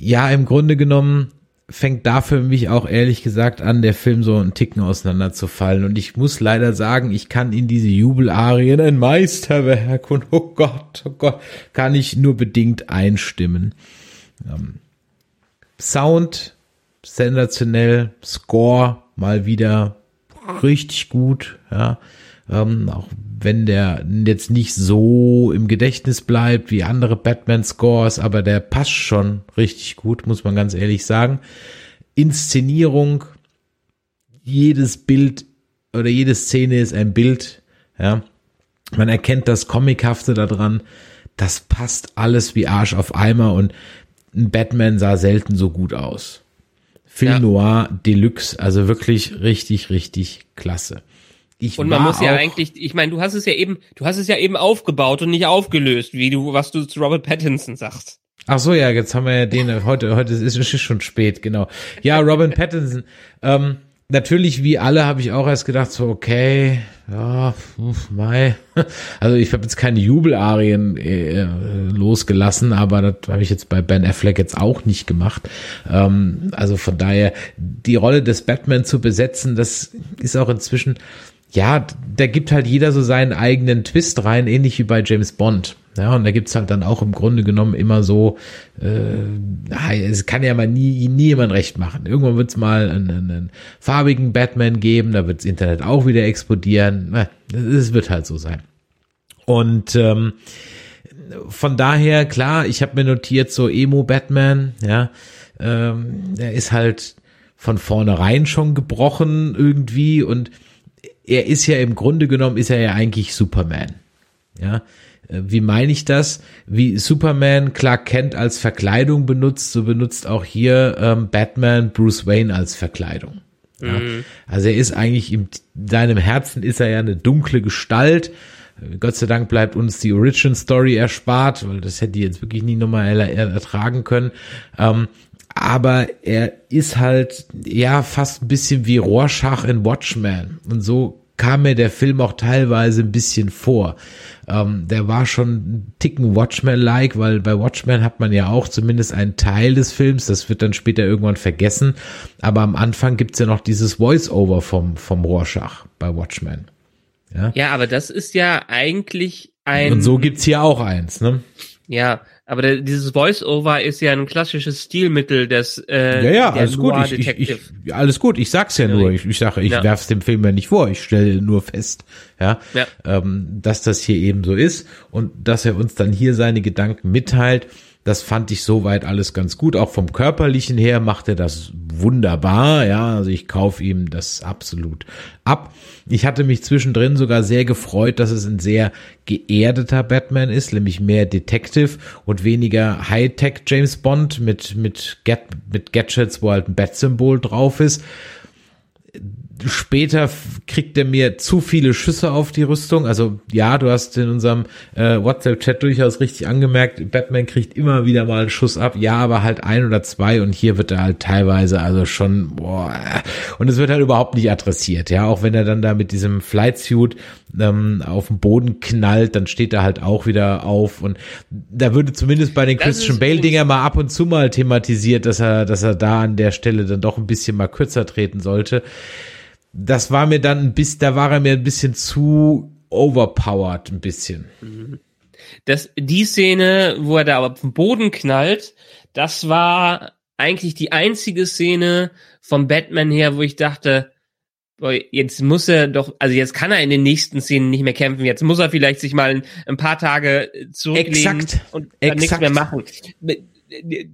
Ja, im Grunde genommen fängt da für mich auch ehrlich gesagt an, der Film so einen Ticken auseinanderzufallen. Und ich muss leider sagen, ich kann in diese Jubelarien ein Meisterwerk und oh Gott, oh Gott, kann ich nur bedingt einstimmen. Ähm, Sound sensationell, Score mal wieder richtig gut, ja. Ähm, auch wenn der jetzt nicht so im Gedächtnis bleibt wie andere Batman-Scores, aber der passt schon richtig gut, muss man ganz ehrlich sagen. Inszenierung, jedes Bild oder jede Szene ist ein Bild, ja. Man erkennt das Comichafte daran, das passt alles wie Arsch auf Eimer und ein Batman sah selten so gut aus. Film Ja. Noir Deluxe, also wirklich richtig, richtig klasse. Ich Und man muss ja eigentlich, ich meine, du hast es ja eben, du hast es ja eben aufgebaut und nicht aufgelöst, wie du, was du zu Robert Pattinson sagst. Ach so, ja, jetzt haben wir ja den, heute, heute ist es schon spät, genau. Ja, Robin Pattinson, ähm, natürlich wie alle habe ich auch erst gedacht, so, okay, ja, uff, mei. <laughs> Also ich habe jetzt keine Jubelarien äh, losgelassen, aber das habe ich jetzt bei Ben Affleck jetzt auch nicht gemacht. Ähm, also von daher, die Rolle des Batman zu besetzen, das ist auch inzwischen, ja, da gibt halt jeder so seinen eigenen Twist rein, ähnlich wie bei James Bond. Ja, und da gibt's halt dann auch im Grunde genommen immer so, äh, es kann ja mal nie, nie jemand recht machen. Irgendwann wird's mal einen, einen farbigen Batman geben, da wirds Internet auch wieder explodieren. Es wird halt so sein. Und ähm, von daher, klar, ich habe mir notiert, so Emo-Batman, ja, ähm, der ist halt von vornherein schon gebrochen irgendwie und er ist ja im Grunde genommen, ist er ja eigentlich Superman. Ja, Äh, wie meine ich das? Wie Superman Clark Kent als Verkleidung benutzt, so benutzt auch hier ähm, Batman Bruce Wayne als Verkleidung. Ja. Also er ist eigentlich in seinem Herzen ist er ja eine dunkle Gestalt. Äh, Gott sei Dank bleibt uns die Origin Story erspart, weil das hätte die jetzt wirklich nie nochmal er ertragen können. Ähm, aber er ist halt ja fast ein bisschen wie Rorschach in Watchmen und so kam mir der Film auch teilweise ein bisschen vor. Ähm, der war schon ein Ticken Watchmen-like, weil bei Watchmen hat man ja auch zumindest einen Teil des Films, das wird dann später irgendwann vergessen, aber am Anfang gibt's ja noch dieses Voice-Over vom, vom Rorschach bei Watchmen. Ja, aber das ist ja eigentlich ein, Und so gibt's hier auch eins, ne? ja, aber der, dieses Voice-Over ist ja ein klassisches Stilmittel des, äh, Ja, ja, alles gut. Ich, ich, ich, alles gut. Ich sag's ja nur. Ich, ich sage, ich Ja. werf's dem Film ja nicht vor. Ich stelle nur fest, ja, Ja. Ähm, dass das hier eben so ist und dass er uns dann hier seine Gedanken mitteilt. Das fand ich soweit alles ganz gut. Auch vom körperlichen her macht er das wunderbar. Ja, also ich kaufe ihm das absolut ab. Ich hatte mich zwischendrin sogar sehr gefreut, dass es ein sehr geerdeter Batman ist, nämlich mehr Detective und weniger Hightech James Bond mit, mit, Get, mit Gadgets, wo halt ein Bat-Symbol drauf ist später kriegt er mir zu viele Schüsse auf die Rüstung. Also ja, du hast in unserem äh, WhatsApp-Chat durchaus richtig angemerkt, Batman kriegt immer wieder mal einen Schuss ab. Ja, aber halt ein oder zwei und hier wird er halt teilweise also schon boah, und es wird halt überhaupt nicht adressiert. Ja, auch wenn er dann da mit diesem Flightsuit ähm, auf den Boden knallt, dann steht er halt auch wieder auf und da würde zumindest bei den das Christian Bale Dinger mal ab und zu mal thematisiert, dass er, dass er da an der Stelle dann doch ein bisschen mal kürzer treten sollte das war mir dann ein bisschen, da war er mir ein bisschen zu overpowered, ein bisschen. Das, die Szene, wo er da auf den Boden knallt, das war eigentlich die einzige Szene vom Batman her, wo ich dachte, boah, jetzt muss er doch, also jetzt kann er in den nächsten Szenen nicht mehr kämpfen, jetzt muss er vielleicht sich mal ein, ein paar Tage zurücklegen Exakt. und dann nichts mehr machen.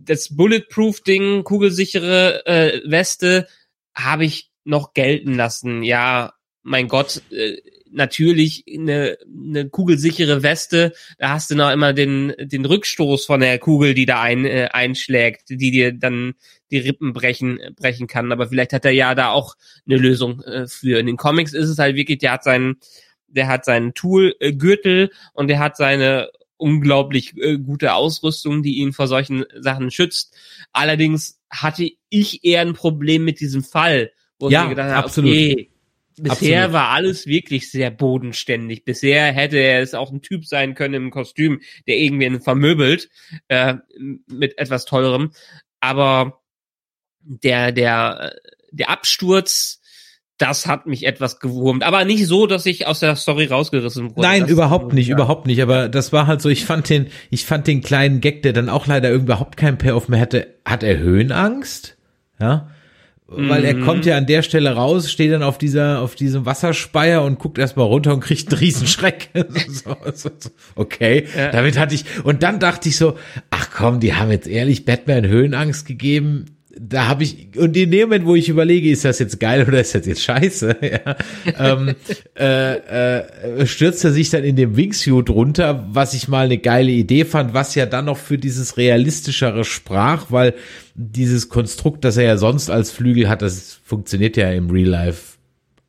Das Bulletproof-Ding, kugelsichere äh, Weste, habe ich noch gelten lassen. Ja, mein Gott, äh, natürlich eine, eine kugelsichere Weste, da hast du noch immer den, den Rückstoß von der Kugel, die da ein, äh, einschlägt, die dir dann die Rippen brechen, brechen kann. Aber vielleicht hat er ja da auch eine Lösung äh, für. In den Comics ist es halt wirklich, der hat seinen, der hat seinen Tool-Gürtel und der hat seine unglaublich äh, gute Ausrüstung, die ihn vor solchen Sachen schützt. Allerdings hatte ich eher ein Problem mit diesem Fall, wo ja, ich mir gedacht habe, absolut. okay, bisher Absolut. war alles wirklich sehr bodenständig. Bisher hätte es auch ein Typ sein können im Kostüm, der irgendwen vermöbelt äh, mit etwas teurem. Aber der der der Absturz, das hat mich etwas gewurmt. Aber nicht so, dass ich aus der Story rausgerissen wurde. Nein, das, überhaupt nicht, ja. überhaupt nicht. Aber das war halt so, ich fand den, ich fand den kleinen Gag, der dann auch leider überhaupt keinen Payoff mehr hatte. Hat er Höhenangst? Ja. Weil er Mhm. kommt ja an der Stelle raus, steht dann auf dieser, auf diesem Wasserspeier und guckt erstmal runter und kriegt einen Riesenschreck. <laughs> so, so, so. Okay, Ja. damit hatte ich, und dann dachte ich so, ach komm, die haben jetzt ehrlich Batman Höhenangst gegeben. Da habe ich, und in dem Moment, wo ich überlege, ist das jetzt geil oder ist das jetzt scheiße, <laughs> ja, ähm, äh, äh, stürzt er sich dann in dem Wingsuit runter, was ich mal eine geile Idee fand, was ja dann noch für dieses realistischere sprach, weil dieses Konstrukt, das er ja sonst als Flügel hat, das funktioniert ja im Real Life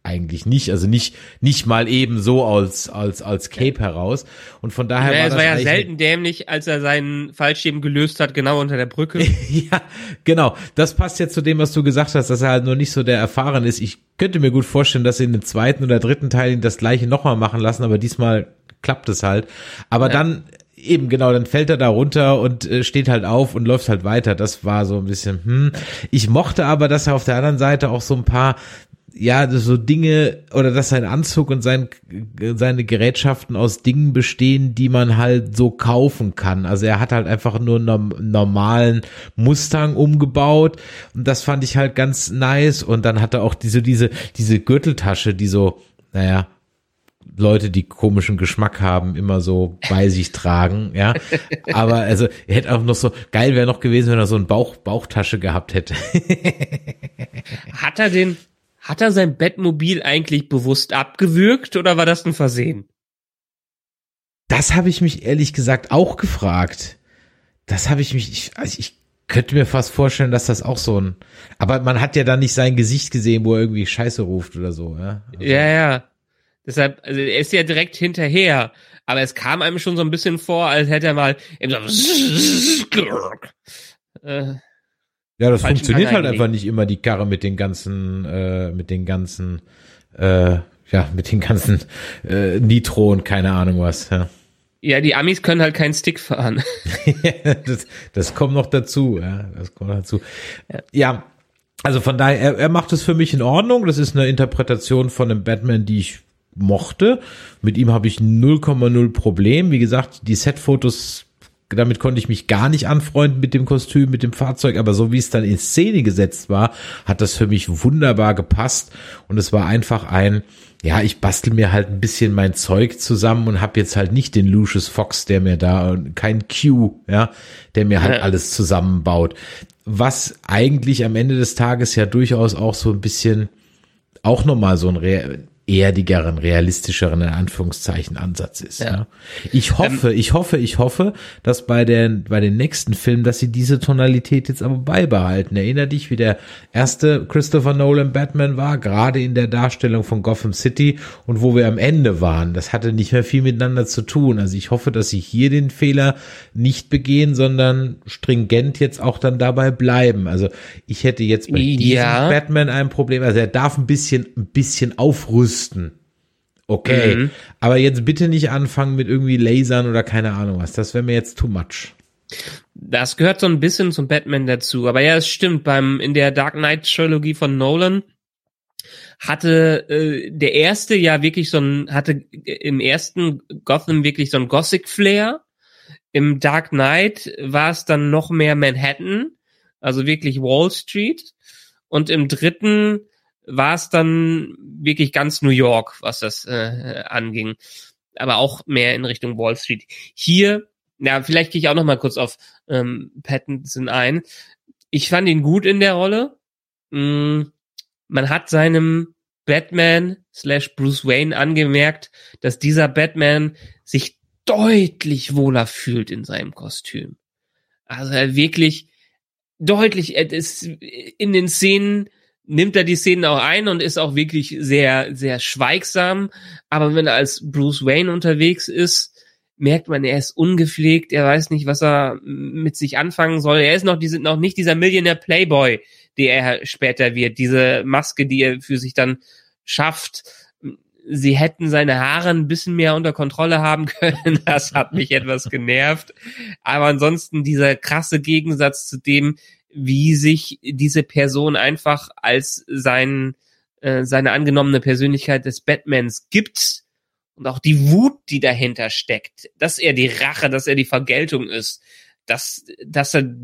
eigentlich nicht, also nicht nicht mal eben so als als als Cape heraus und von daher Naja, war es war ja selten dämlich, als er seinen Fallschirm gelöst hat, genau unter der Brücke. <laughs> Ja, genau. Das passt jetzt zu dem, was du gesagt hast, dass er halt nur nicht so der erfahren ist. Ich könnte mir gut vorstellen, dass sie in den zweiten oder dritten Teil ihn das gleiche nochmal machen lassen, aber diesmal klappt es halt. Aber dann eben genau, dann fällt er da runter und äh, steht halt auf und läuft halt weiter. Das war so ein bisschen, hm. Ich mochte aber, dass er auf der anderen Seite auch so ein paar ja, so Dinge oder dass sein Anzug und sein, seine Gerätschaften aus Dingen bestehen, die man halt so kaufen kann. Also er hat halt einfach nur einen norm- normalen Mustang umgebaut und das fand ich halt ganz nice und dann hat er auch diese, diese, diese Gürteltasche, die so, naja, Leute, die komischen Geschmack haben, immer so bei sich tragen, ja. Aber also, hätte auch noch so, geil wäre noch gewesen, wenn er so eine Bauch, Bauchtasche gehabt hätte. Hat er den, hat er sein Bettmobil eigentlich bewusst abgewürgt oder war das ein Versehen? Das habe ich mich ehrlich gesagt auch gefragt. Das habe ich mich, ich, also ich könnte mir fast vorstellen, dass das auch so ein, aber man hat ja dann nicht sein Gesicht gesehen, wo er irgendwie Scheiße ruft oder so, ja. Also, Ja, ja. Deshalb, also er ist ja direkt hinterher. Aber es kam einem schon so ein bisschen vor, als hätte er mal eben so <laughs> äh, ja, das funktioniert halt einfach nicht immer die Karre mit den ganzen, äh, mit den ganzen, äh, ja, mit den ganzen äh, Nitro und keine Ahnung was. Ja. Ja, die Amis können halt keinen Stick fahren. <laughs> <laughs> das, das kommt noch dazu, ja, das kommt noch dazu. Ja, also von daher, er, er macht es für mich in Ordnung. Das ist eine Interpretation von einem Batman, die ich mochte. Mit ihm habe ich 0,0 Problem. Wie gesagt, die Setfotos damit konnte ich mich gar nicht anfreunden mit dem Kostüm, mit dem Fahrzeug, aber so wie es dann in Szene gesetzt war, hat das für mich wunderbar gepasst und es war einfach ein, ja, ich bastel mir halt ein bisschen mein Zeug zusammen und habe jetzt halt nicht den Lucius Fox, der mir da kein Q, ja, der mir halt ja. alles zusammenbaut. Was eigentlich am Ende des Tages ja durchaus auch so ein bisschen auch nochmal so ein erdigeren, realistischeren, in Anführungszeichen, Ansatz ist. Ja. ja. Ich hoffe, ähm, ich hoffe, ich hoffe, dass bei den, bei den nächsten Filmen, dass sie diese Tonalität jetzt aber beibehalten. Erinner dich, wie der erste Christopher Nolan Batman war, gerade in der Darstellung von Gotham City und wo wir am Ende waren. Das hatte nicht mehr viel miteinander zu tun. Also ich hoffe, dass sie hier den Fehler nicht begehen, sondern stringent jetzt auch dann dabei bleiben. Also ich hätte jetzt bei ja. diesem Batman ein Problem. Also er darf ein bisschen, ein bisschen aufrüsten müssten. Okay, mhm. aber jetzt bitte nicht anfangen mit irgendwie Lasern oder keine Ahnung was. Das wäre mir jetzt too much. Das gehört so ein bisschen zum Batman dazu. Aber ja, es stimmt. Beim in der Dark Knight Trilogie von Nolan hatte äh, der erste ja wirklich so ein hatte im ersten Gotham wirklich so ein Gothic Flair. Im Dark Knight war es dann noch mehr Manhattan, also wirklich Wall Street. Und im dritten war es dann wirklich ganz New York, was das äh, anging. Aber auch mehr in Richtung Wall Street. Hier, ja, vielleicht gehe ich auch noch mal kurz auf ähm, Pattinson ein. Ich fand ihn gut in der Rolle. Mm, man hat seinem Batman slash Bruce Wayne angemerkt, dass dieser Batman sich deutlich wohler fühlt in seinem Kostüm. Also er wirklich deutlich, er ist in den Szenen nimmt er die Szenen auch ein und ist auch wirklich sehr, sehr schweigsam. Aber wenn er als Bruce Wayne unterwegs ist, merkt man, er ist ungepflegt, er weiß nicht, was er mit sich anfangen soll. Er ist noch, die sind noch nicht dieser Millionär Playboy, der er später wird. Diese Maske, die er für sich dann schafft. Sie hätten seine Haare ein bisschen mehr unter Kontrolle haben <laughs> können. Das hat mich etwas genervt. Aber ansonsten dieser krasse Gegensatz zu dem, wie sich diese Person einfach als sein, äh, seine angenommene Persönlichkeit des Batmans gibt und auch die Wut, die dahinter steckt, dass er die Rache, dass er die Vergeltung ist, dass, dass er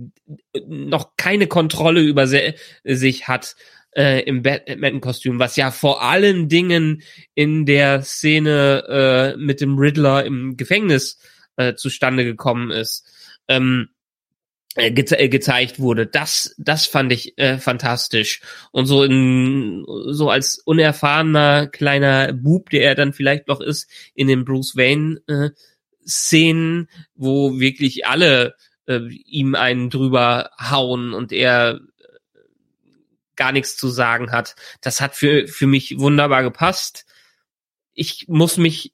noch keine Kontrolle über sich hat äh, im Batman-Kostüm, was ja vor allen Dingen in der Szene äh, mit dem Riddler im Gefängnis äh, zustande gekommen ist. Ähm, äh, Ge äh, gezeigt wurde. Das, das fand ich äh, fantastisch. Und so in, so als unerfahrener kleiner Bub, der er dann vielleicht noch ist, in den Bruce Wayne äh, Szenen, wo wirklich alle äh, ihm einen drüber hauen und er äh, gar nichts zu sagen hat. Das hat für, für mich wunderbar gepasst. Ich muss mich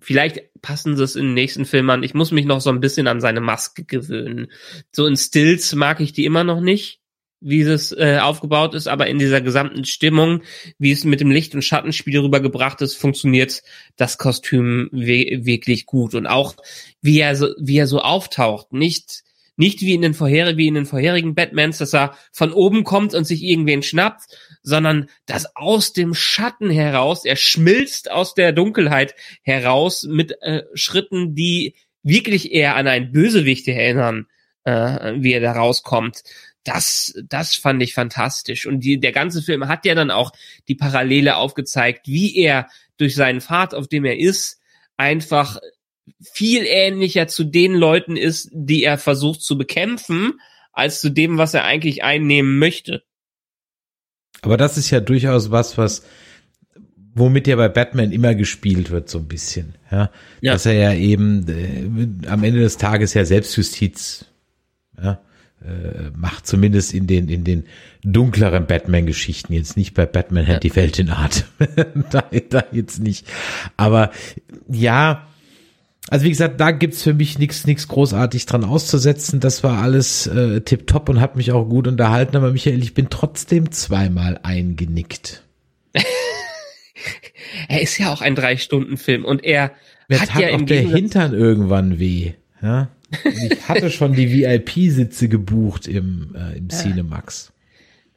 vielleicht passen sie es in den nächsten Film an. Ich muss mich noch so ein bisschen an seine Maske gewöhnen. So in Stills mag ich die immer noch nicht, wie es äh, aufgebaut ist, aber in dieser gesamten Stimmung, wie es mit dem Licht- und Schattenspiel rübergebracht ist, funktioniert das Kostüm we wirklich gut. Und auch wie er so, wie er so auftaucht. Nicht nicht wie in den vorherigen, wie in den vorherigen Batmans, dass er von oben kommt und sich irgendwen schnappt, sondern dass aus dem Schatten heraus, er schmilzt aus der Dunkelheit heraus mit äh, Schritten, die wirklich eher an einen Bösewicht erinnern, äh, wie er da rauskommt. Das, das fand ich fantastisch. Und die, der ganze Film hat ja dann auch die Parallele aufgezeigt, wie er durch seinen Pfad, auf dem er ist, einfach viel ähnlicher zu den Leuten ist, die er versucht zu bekämpfen, als zu dem, was er eigentlich einnehmen möchte. Aber das ist ja durchaus was, was womit ja bei Batman immer gespielt wird, so ein bisschen. Ja, ja. dass er ja eben äh, am Ende des Tages ja Selbstjustiz ja, äh, macht, zumindest in den in den dunkleren Batman-Geschichten. Jetzt nicht bei Batman ja. hat die Welt in Art, <laughs> da, da jetzt nicht. Aber ja, also wie gesagt, da gibt's für mich nichts nichts großartig dran auszusetzen. Das war alles äh, tipptopp und hat mich auch gut unterhalten. Aber Michael, ich bin trotzdem zweimal eingenickt. <laughs> er ist ja auch ein Drei-Stunden-Film und er Mir hat ja auch der Hintern irgendwann weh. Ja? Und ich hatte schon die VIP-Sitze gebucht im, äh, im ja. Cinemax.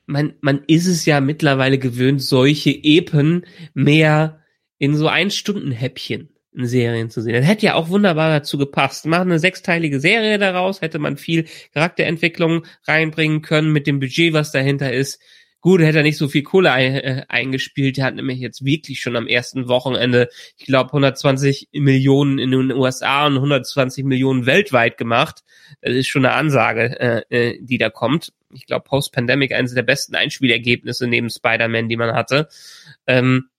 Man, man ist es ja mittlerweile gewöhnt, solche Epen mehr in so Ein-Stunden-Häppchen in Serien zu sehen. Das hätte ja auch wunderbar dazu gepasst. Machen eine sechsteilige Serie daraus, hätte man viel Charakterentwicklung reinbringen können mit dem Budget, was dahinter ist. Gut, hätte er nicht so viel Kohle ein, äh, eingespielt. Er hat nämlich jetzt wirklich schon am ersten Wochenende, ich glaube, 120 Millionen in den USA und 120 Millionen weltweit gemacht. Das ist schon eine Ansage, äh, äh, die da kommt. Ich glaube, Post-Pandemic eines der besten Einspielergebnisse neben Spider-Man, die man hatte. Ähm,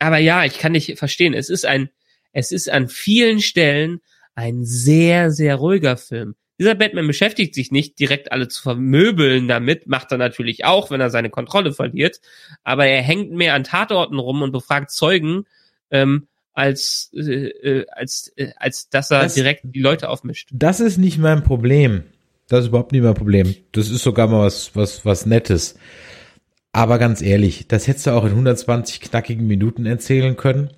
aber ja, ich kann nicht verstehen. Es ist ein, es ist an vielen Stellen ein sehr, sehr ruhiger Film. Dieser Batman beschäftigt sich nicht direkt alle zu vermöbeln damit, macht er natürlich auch, wenn er seine Kontrolle verliert, aber er hängt mehr an Tatorten rum und befragt Zeugen, ähm, als, äh, äh als, äh, als dass er das, direkt die Leute aufmischt. Das ist nicht mein Problem. Das ist überhaupt nicht mein Problem. Das ist sogar mal was, was, was Nettes. Aber ganz ehrlich, das hättest du auch in 120 knackigen Minuten erzählen können.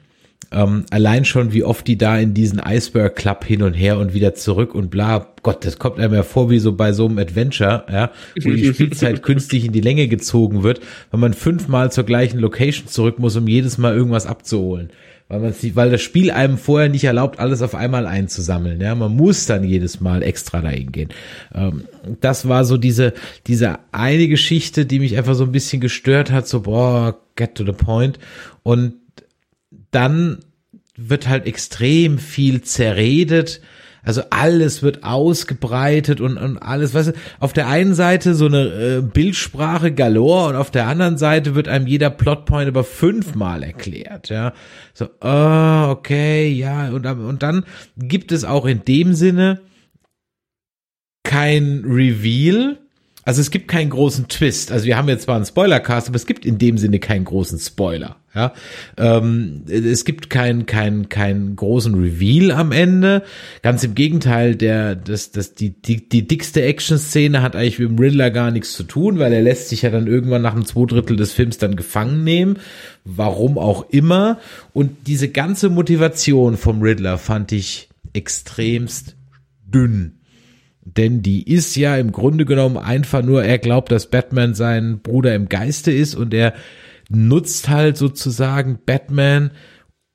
Ähm, allein schon, wie oft die da in diesen Iceberg Club hin und her und wieder zurück und bla. Gott, das kommt einem ja vor wie so bei so einem Adventure, ja, wo die <laughs> Spielzeit künstlich in die Länge gezogen wird, weil man fünfmal zur gleichen Location zurück muss, um jedes Mal irgendwas abzuholen. Weil man nicht, weil das Spiel einem vorher nicht erlaubt, alles auf einmal einzusammeln. Ja, man muss dann jedes Mal extra dahin gehen. Ähm, das war so diese, diese eine Geschichte, die mich einfach so ein bisschen gestört hat, so, boah, get to the point. Und dann wird halt extrem viel zerredet. Also alles wird ausgebreitet und, und alles, weißt du, auf der einen Seite so eine äh, Bildsprache galore und auf der anderen Seite wird einem jeder Plotpoint aber fünfmal erklärt, ja. So, oh, okay, ja, und, und dann gibt es auch in dem Sinne kein Reveal, also es gibt keinen großen Twist. Also wir haben jetzt zwar einen Spoilercast, aber es gibt in dem Sinne keinen großen Spoiler. Ja, ähm, es gibt keinen keinen keinen großen Reveal am Ende. Ganz im Gegenteil, der das das die die, die dickste Action-Szene hat eigentlich mit dem Riddler gar nichts zu tun, weil er lässt sich ja dann irgendwann nach einem Zweidrittel des Films dann gefangen nehmen. Warum auch immer. Und diese ganze Motivation vom Riddler fand ich extremst dünn. Denn die ist ja im Grunde genommen einfach nur, er glaubt, dass Batman sein Bruder im Geiste ist und er nutzt halt sozusagen Batman,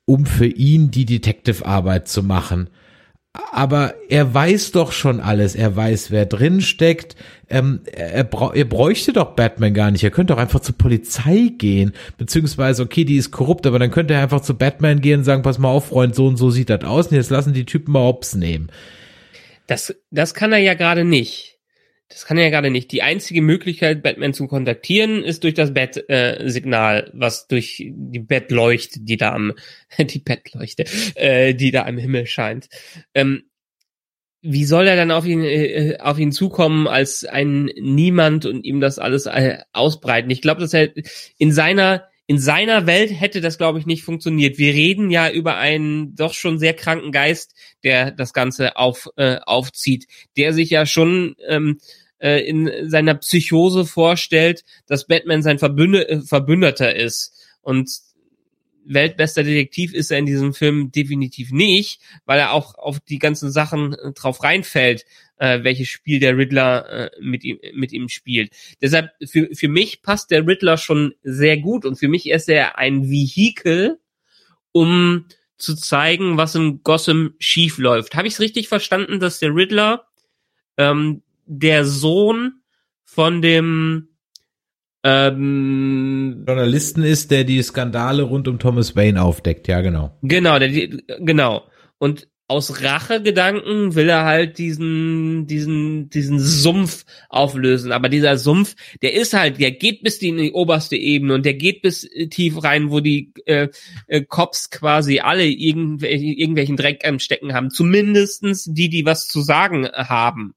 um für ihn die Detective-Arbeit zu machen. Aber er weiß doch schon alles. Er weiß, wer drin steckt. Ähm, er, er bräuchte doch Batman gar nicht. Er könnte doch einfach zur Polizei gehen. Beziehungsweise, okay, die ist korrupt, aber dann könnte er einfach zu Batman gehen und sagen, pass mal auf, Freund, so und so sieht das aus. Und jetzt lassen die Typen mal Ops nehmen. Das, das kann er ja gerade nicht. Das kann er ja gerade nicht. Die einzige Möglichkeit, Batman zu kontaktieren, ist durch das Bat-Signal, äh, was durch die Bettleuchte, die da am, <laughs> die Bettleuchte, äh, die da am Himmel scheint. Ähm, wie soll er dann auf ihn, äh, auf ihn zukommen als ein Niemand und ihm das alles äh, ausbreiten? Ich glaube, dass er in seiner in seiner Welt hätte das, glaube ich, nicht funktioniert. Wir reden ja über einen doch schon sehr kranken Geist, der das Ganze auf, äh, aufzieht, der sich ja schon ähm, äh, in seiner Psychose vorstellt, dass Batman sein Verbünde, äh, Verbündeter ist. Und weltbester Detektiv ist er in diesem Film definitiv nicht, weil er auch auf die ganzen Sachen äh, drauf reinfällt, äh, welches Spiel der Riddler äh, mit ihm mit ihm spielt. Deshalb für für mich passt der Riddler schon sehr gut und für mich ist er ein Vehikel, um zu zeigen, was in Gotham schief läuft. Habe ich es richtig verstanden, dass der Riddler ähm, der Sohn von dem ähm, Journalisten ist, der die Skandale rund um Thomas Wayne aufdeckt, ja genau. Genau, der, genau. Und aus Rachegedanken will er halt diesen, diesen, diesen Sumpf auflösen. Aber dieser Sumpf, der ist halt, der geht bis in die oberste Ebene und der geht bis tief rein, wo die äh, äh, Cops quasi alle irgendwelche, irgendwelchen Dreck am Stecken haben. Zumindestens die, die was zu sagen haben.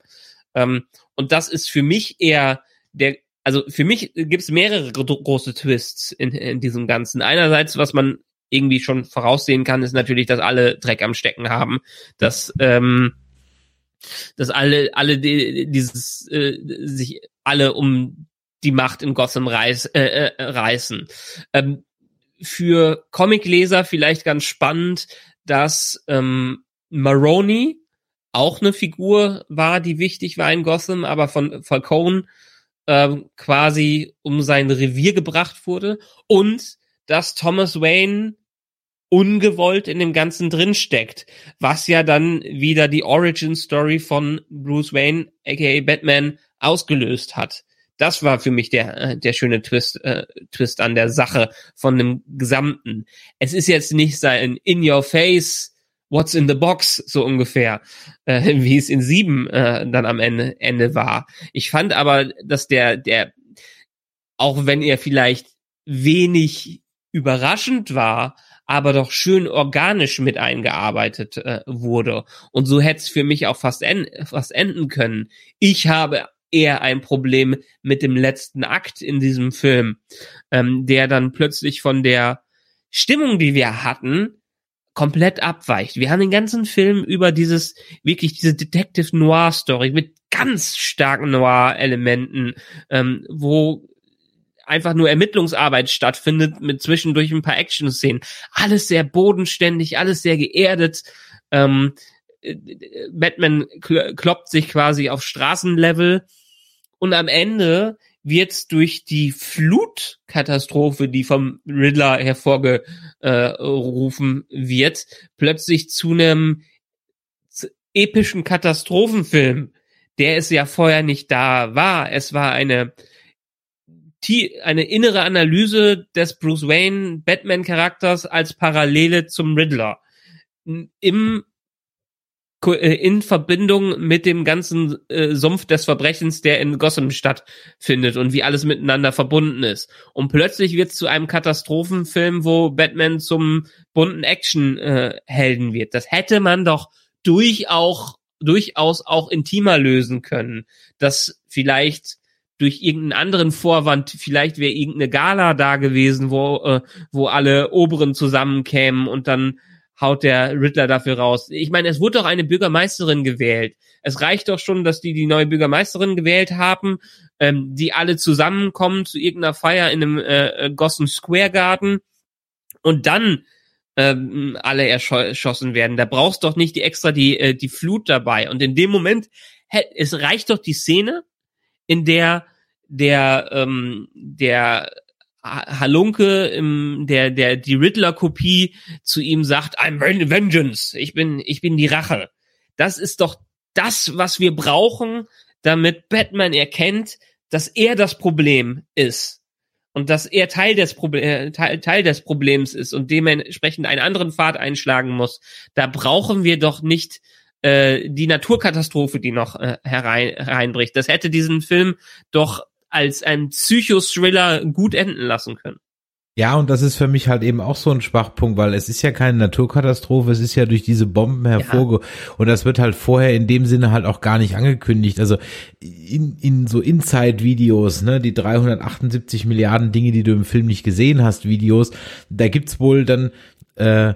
Ähm, und das ist für mich eher der also für mich gibt es mehrere große Twists in, in diesem Ganzen. Einerseits, was man irgendwie schon voraussehen kann, ist natürlich, dass alle Dreck am Stecken haben, dass ähm, dass alle alle die, dieses äh, sich alle um die Macht in Gotham reiß, äh, äh, reißen. Ähm, für Comicleser vielleicht ganz spannend, dass ähm, Maroney auch eine Figur war, die wichtig war in Gotham, aber von Falcone ähm, quasi um sein Revier gebracht wurde und dass Thomas Wayne ungewollt in dem Ganzen drinsteckt, was ja dann wieder die Origin Story von Bruce Wayne, aka Batman, ausgelöst hat. Das war für mich der, äh, der schöne Twist, äh, Twist an der Sache von dem Gesamten. Es ist jetzt nicht sein In Your Face, What's in the Box, so ungefähr, äh, <laughs> wie es in sieben äh, dann am Ende, Ende war. Ich fand aber, dass der, der, auch wenn er vielleicht wenig überraschend war, aber doch schön organisch mit eingearbeitet äh, wurde. Und so hätte es für mich auch fast, en fast enden können. Ich habe eher ein Problem mit dem letzten Akt in diesem Film, ähm, der dann plötzlich von der Stimmung, die wir hatten, komplett abweicht. Wir haben den ganzen Film über dieses, wirklich diese Detective Noir Story mit ganz starken Noir-Elementen, ähm, wo einfach nur Ermittlungsarbeit stattfindet mit zwischendurch ein paar Action-Szenen. Alles sehr bodenständig, alles sehr geerdet. Ähm, äh, Batman kloppt sich quasi auf Straßenlevel und am Ende wird durch die Flutkatastrophe, die vom Riddler hervorgerufen wird, plötzlich zu einem epischen Katastrophenfilm, der es ja vorher nicht da war. Es war eine eine innere Analyse des Bruce Wayne Batman Charakters als Parallele zum Riddler. Im äh, in Verbindung mit dem ganzen äh, Sumpf des Verbrechens, der in Gotham stattfindet und wie alles miteinander verbunden ist. Und plötzlich wird es zu einem Katastrophenfilm, wo Batman zum bunten Action-Helden äh, wird. Das hätte man doch durchaus, durchaus auch intimer lösen können. Dass vielleicht durch irgendeinen anderen Vorwand, vielleicht wäre irgendeine Gala da gewesen, wo, äh, wo alle Oberen zusammenkämen und dann haut der Riddler dafür raus. Ich meine, es wurde doch eine Bürgermeisterin gewählt. Es reicht doch schon, dass die die neue Bürgermeisterin gewählt haben, ähm, die alle zusammenkommen zu irgendeiner Feier in einem äh, äh Gotham Square Garden und dann ähm, alle erschossen werden. Da brauchst doch nicht die extra die äh, die Flut dabei. Und in dem Moment, es reicht doch die Szene, in der der ähm, der Halunke, im, der, der, die Riddler-Kopie zu ihm sagt, I'm vengeance, ich bin, ich bin die Rache. Das ist doch das, was wir brauchen, damit Batman erkennt, dass er das Problem ist. Und dass er Teil des, Proble äh, Teil, Teil des Problems ist und dementsprechend einen anderen Pfad einschlagen muss. Da brauchen wir doch nicht äh, die Naturkatastrophe, die noch äh, herein, hereinbricht. Das hätte diesen Film doch als ein Psychothriller gut enden lassen können. Ja, und das ist für mich halt eben auch so ein Schwachpunkt, weil es ist ja keine Naturkatastrophe, es ist ja durch diese Bomben hervorge ja. und das wird halt vorher in dem Sinne halt auch gar nicht angekündigt. Also in, in so Inside-Videos, ne, die 378 Milliarden Dinge, die du im Film nicht gesehen hast, Videos, da gibt's wohl dann äh,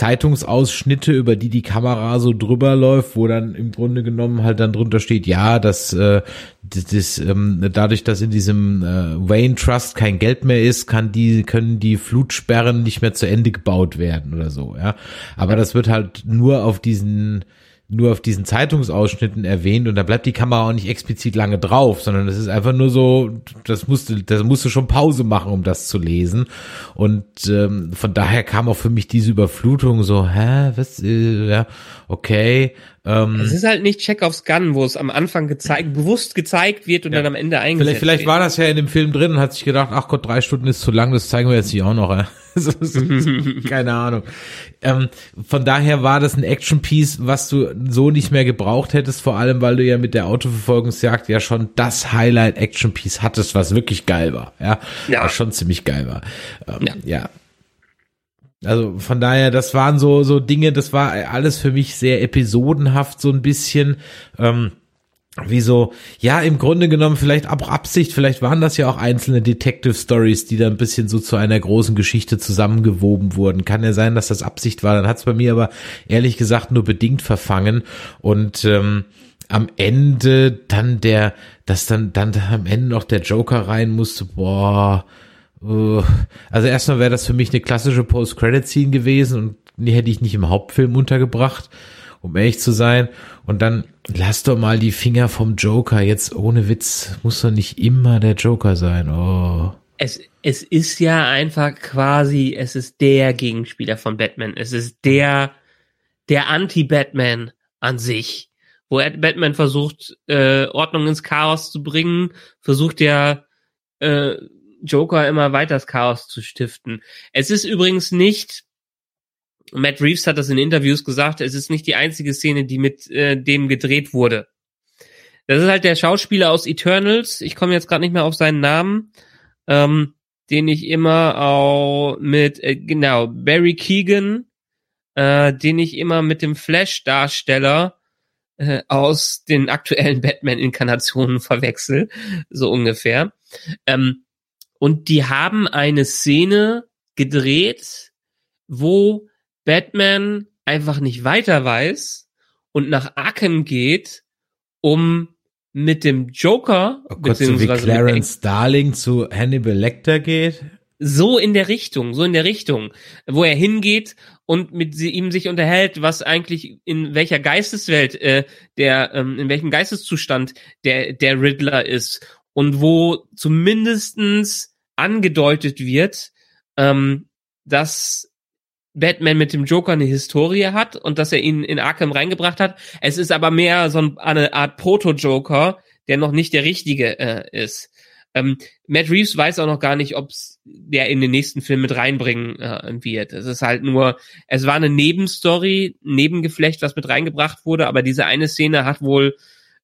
Zeitungsausschnitte, über die die Kamera so drüber läuft, wo dann im Grunde genommen halt dann drunter steht, ja, dass äh, das, das ähm, dadurch, dass in diesem äh, Wayne Trust kein Geld mehr ist, kann die können die Flutsperren nicht mehr zu Ende gebaut werden oder so, ja. Aber das wird halt nur auf diesen nur auf diesen Zeitungsausschnitten erwähnt und da bleibt die Kamera auch nicht explizit lange drauf, sondern das ist einfach nur so, das musste, das musste schon Pause machen, um das zu lesen. Und ähm, von daher kam auch für mich diese Überflutung so, hä, was, äh, ja, okay. Ähm, es ist halt nicht Check aufs Gun, wo es am Anfang gezeigt, bewusst gezeigt wird und ja. dann am Ende eingesetzt Vielleicht, vielleicht war das ja in dem Film drin und hat sich gedacht, ach Gott, drei Stunden ist zu lang, das zeigen wir jetzt nicht auch noch. Äh. <laughs> Keine Ahnung. Ähm, von daher war das ein Action-Piece, was du so nicht mehr gebraucht hättest, vor allem, weil du ja mit der Autoverfolgungsjagd ja schon das Highlight-Action-Piece hattest, was wirklich geil war. Ja, ja. Was schon ziemlich geil war. Ähm, ja. ja. Also von daher, das waren so so Dinge, das war alles für mich sehr episodenhaft so ein bisschen. Ähm, wie so, ja, im Grunde genommen vielleicht auch Absicht, vielleicht waren das ja auch einzelne Detective Stories, die da ein bisschen so zu einer großen Geschichte zusammengewoben wurden. Kann ja sein, dass das Absicht war, dann hat es bei mir aber ehrlich gesagt nur bedingt verfangen und ähm, am Ende dann der, dass dann, dann am Ende noch der Joker rein musste, boah, also erstmal wäre das für mich eine klassische Post-Credit-Scene gewesen und die hätte ich nicht im Hauptfilm untergebracht um ehrlich zu sein. Und dann lass doch mal die Finger vom Joker. Jetzt ohne Witz muss doch nicht immer der Joker sein. Oh. es, es ist ja einfach quasi, es ist der Gegenspieler von Batman. Es ist der, der Anti-Batman an sich. Wo Batman versucht, äh, Ordnung ins Chaos zu bringen, versucht ja äh, Joker immer weiter das Chaos zu stiften. Es ist übrigens nicht, Matt Reeves hat das in Interviews gesagt, es ist nicht die einzige Szene, die mit äh, dem gedreht wurde. Das ist halt der Schauspieler aus Eternals. Ich komme jetzt gerade nicht mehr auf seinen Namen, ähm, den ich immer auch mit äh, genau Barry Keegan, äh, den ich immer mit dem Flash-Darsteller äh, aus den aktuellen <laughs> Batman-Inkarnationen verwechsel, so ungefähr. Ähm, und die haben eine Szene gedreht, wo Batman einfach nicht weiter weiß und nach Arkham geht, um mit dem Joker, oh Gott, so wie Clarence Darling zu Hannibal Lecter geht. So in der Richtung, so in der Richtung, wo er hingeht und mit ihm sich unterhält, was eigentlich in welcher Geisteswelt äh, der, ähm, in welchem Geisteszustand der der Riddler ist und wo zumindestens angedeutet wird, ähm, dass Batman mit dem Joker eine Historie hat und dass er ihn in Arkham reingebracht hat. Es ist aber mehr so eine Art Proto-Joker, der noch nicht der richtige äh, ist. Ähm, Matt Reeves weiß auch noch gar nicht, ob der in den nächsten Film mit reinbringen äh, wird. Es ist halt nur, es war eine Nebenstory, Nebengeflecht, was mit reingebracht wurde, aber diese eine Szene hat wohl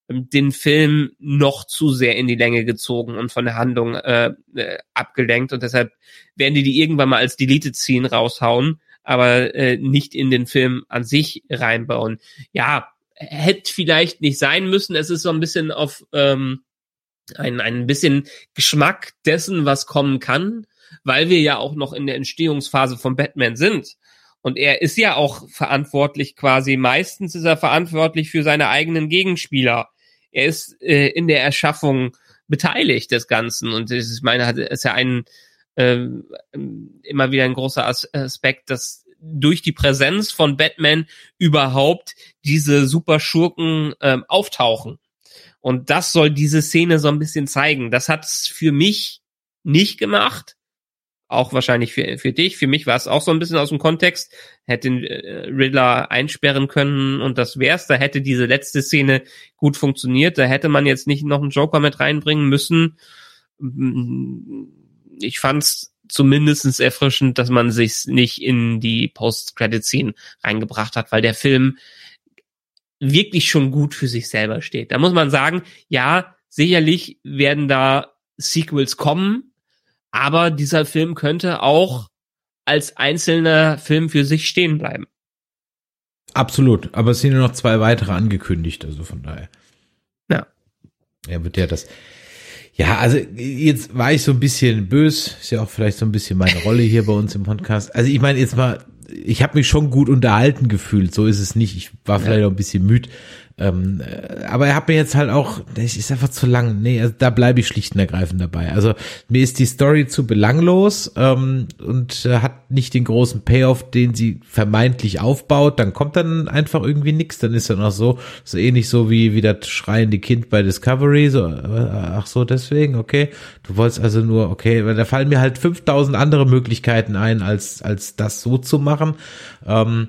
ähm, den Film noch zu sehr in die Länge gezogen und von der Handlung äh, äh, abgelenkt und deshalb werden die die irgendwann mal als Deleted Scene raushauen aber äh, nicht in den Film an sich reinbauen. Ja, hätte vielleicht nicht sein müssen. Es ist so ein bisschen auf ähm, ein, ein bisschen Geschmack dessen, was kommen kann, weil wir ja auch noch in der Entstehungsphase von Batman sind. Und er ist ja auch verantwortlich quasi, meistens ist er verantwortlich für seine eigenen Gegenspieler. Er ist äh, in der Erschaffung beteiligt des Ganzen. Und ich meine, hat, ist ja ein, äh, immer wieder ein großer Aspekt, dass durch die Präsenz von Batman überhaupt diese Superschurken ähm, auftauchen. Und das soll diese Szene so ein bisschen zeigen. Das hat's für mich nicht gemacht. Auch wahrscheinlich für, für dich. Für mich war es auch so ein bisschen aus dem Kontext. Hätte äh, Riddler einsperren können und das wär's. Da hätte diese letzte Szene gut funktioniert. Da hätte man jetzt nicht noch einen Joker mit reinbringen müssen. Ich fand's zumindestens erfrischend, dass man sich nicht in die Post-Credit-Scene reingebracht hat, weil der Film wirklich schon gut für sich selber steht. Da muss man sagen, ja, sicherlich werden da Sequels kommen, aber dieser Film könnte auch als einzelner Film für sich stehen bleiben. Absolut, aber es sind nur noch zwei weitere angekündigt, also von daher. Ja. Er wird ja das ja, also jetzt war ich so ein bisschen bös, ist ja auch vielleicht so ein bisschen meine Rolle hier bei uns im Podcast. Also ich meine jetzt mal, ich habe mich schon gut unterhalten gefühlt, so ist es nicht. Ich war vielleicht ja. auch ein bisschen müde, ähm, äh, aber er hat mir jetzt halt auch, das ist einfach zu lang. Nee, also da bleibe ich schlicht und ergreifend dabei. Also mir ist die Story zu belanglos ähm, und äh, hat nicht den großen Payoff, den sie vermeintlich aufbaut. Dann kommt dann einfach irgendwie nichts. Dann ist dann auch so, so ähnlich so wie, wie das schreiende Kind bei Discovery. So, äh, ach so, deswegen, okay. Du wolltest also nur, okay, weil da fallen mir halt 5000 andere Möglichkeiten ein, als, als das so zu machen. Ähm,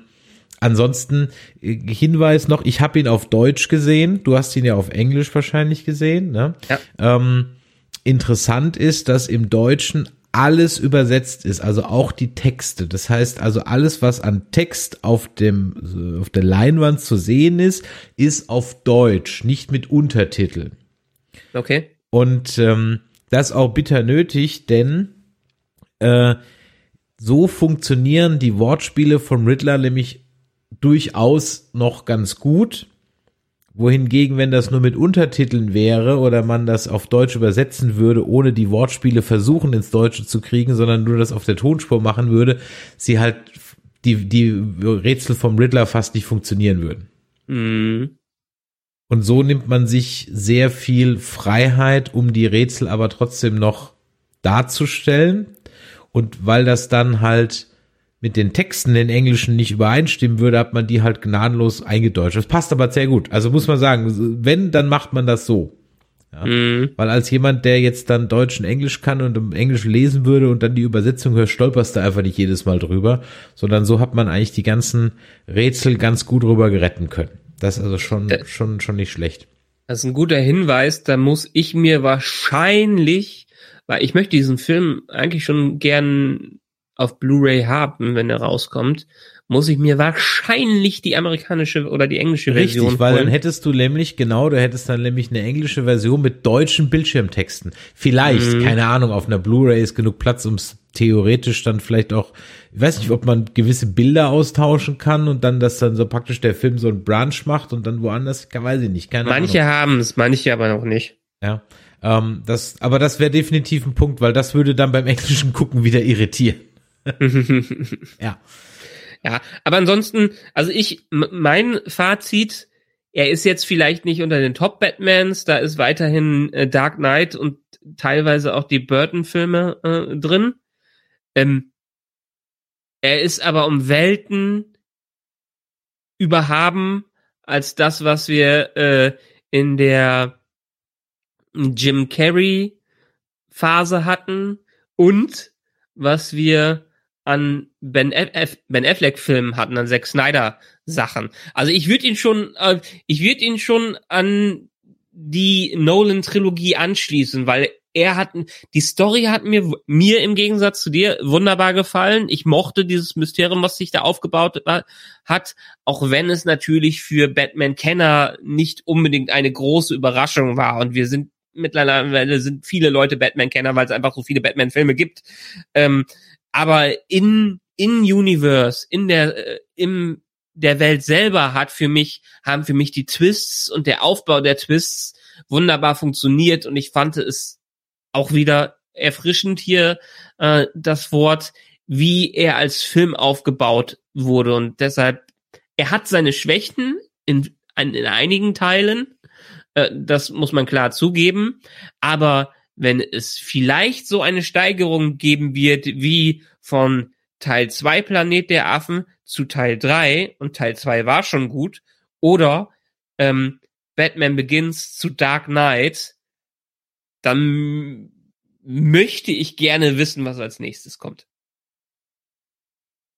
Ansonsten äh, Hinweis noch, ich habe ihn auf Deutsch gesehen. Du hast ihn ja auf Englisch wahrscheinlich gesehen. Ne? Ja. Ähm, interessant ist, dass im Deutschen alles übersetzt ist, also auch die Texte. Das heißt also alles, was an Text auf dem auf der Leinwand zu sehen ist, ist auf Deutsch, nicht mit Untertiteln. Okay. Und ähm, das auch bitter nötig, denn äh, so funktionieren die Wortspiele von Riddler nämlich durchaus noch ganz gut. Wohingegen, wenn das nur mit Untertiteln wäre oder man das auf Deutsch übersetzen würde, ohne die Wortspiele versuchen ins Deutsche zu kriegen, sondern nur das auf der Tonspur machen würde, sie halt die, die Rätsel vom Riddler fast nicht funktionieren würden. Mhm. Und so nimmt man sich sehr viel Freiheit, um die Rätsel aber trotzdem noch darzustellen. Und weil das dann halt mit den Texten in Englischen nicht übereinstimmen würde, hat man die halt gnadenlos eingedeutscht. Das passt aber sehr gut. Also muss man sagen, wenn, dann macht man das so. Ja? Mhm. Weil als jemand, der jetzt dann Deutsch und Englisch kann und im Englisch lesen würde und dann die Übersetzung hört, stolperst du einfach nicht jedes Mal drüber, sondern so hat man eigentlich die ganzen Rätsel ganz gut rüber geretten können. Das ist also schon, äh, schon, schon nicht schlecht. Das ist ein guter Hinweis. Da muss ich mir wahrscheinlich, weil ich möchte diesen Film eigentlich schon gern auf Blu-ray haben, wenn er rauskommt muss ich mir wahrscheinlich die amerikanische oder die englische Version Richtig, weil holen. dann hättest du nämlich, genau, du hättest dann nämlich eine englische Version mit deutschen Bildschirmtexten. Vielleicht, mhm. keine Ahnung, auf einer Blu-ray ist genug Platz, um es theoretisch dann vielleicht auch, ich weiß nicht, ob man gewisse Bilder austauschen kann und dann, dass dann so praktisch der Film so ein Branch macht und dann woanders, weiß ich nicht, keine Manche haben es, manche aber noch nicht. Ja. Ähm, das, aber das wäre definitiv ein Punkt, weil das würde dann beim englischen Gucken wieder irritieren. <laughs> ja. Ja, aber ansonsten, also ich, mein Fazit, er ist jetzt vielleicht nicht unter den Top-Batmans, da ist weiterhin äh, Dark Knight und teilweise auch die Burton-Filme äh, drin. Ähm, er ist aber um Welten überhaben als das, was wir äh, in der Jim Carrey Phase hatten und was wir an Ben, F ben Affleck Filmen hatten, an Zack Snyder Sachen. Also ich würde ihn schon, äh, ich würde ihn schon an die Nolan Trilogie anschließen, weil er hat, die Story hat mir, mir im Gegensatz zu dir wunderbar gefallen. Ich mochte dieses Mysterium, was sich da aufgebaut hat, auch wenn es natürlich für Batman-Kenner nicht unbedingt eine große Überraschung war. Und wir sind mittlerweile sind viele Leute Batman-Kenner, weil es einfach so viele Batman-Filme gibt. Ähm, aber in in Universe, in der äh, im der Welt selber hat für mich haben für mich die Twists und der Aufbau der Twists wunderbar funktioniert und ich fand es auch wieder erfrischend hier äh, das Wort, wie er als Film aufgebaut wurde und deshalb er hat seine Schwächen in in, in einigen Teilen, äh, das muss man klar zugeben, aber wenn es vielleicht so eine Steigerung geben wird wie von Teil 2 Planet der Affen zu Teil 3 und Teil 2 war schon gut oder ähm, Batman Begins zu Dark Knight, dann möchte ich gerne wissen, was als nächstes kommt.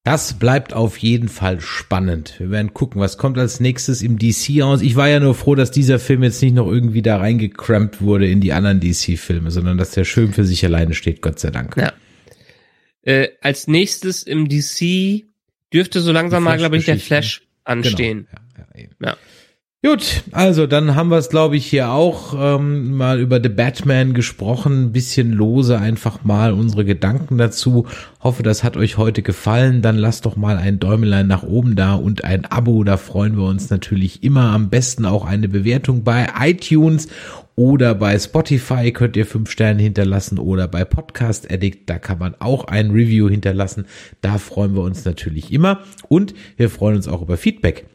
Das bleibt auf jeden Fall spannend. Wir werden gucken, was kommt als nächstes im DC aus. Ich war ja nur froh, dass dieser Film jetzt nicht noch irgendwie da reingecrampt wurde in die anderen DC-Filme, sondern dass der schön für sich alleine steht, Gott sei Dank. Ja. Äh, als nächstes im DC dürfte so langsam mal, glaube ich, der Flash anstehen. Genau. Ja, ja, ja. Gut, also dann haben wir es, glaube ich, hier auch ähm, mal über The Batman gesprochen, ein bisschen lose einfach mal unsere Gedanken dazu. Hoffe, das hat euch heute gefallen. Dann lasst doch mal ein Däumelein nach oben da und ein Abo. Da freuen wir uns natürlich immer. Am besten auch eine Bewertung bei iTunes oder bei Spotify könnt ihr fünf Sterne hinterlassen oder bei Podcast Addict, da kann man auch ein Review hinterlassen. Da freuen wir uns natürlich immer und wir freuen uns auch über Feedback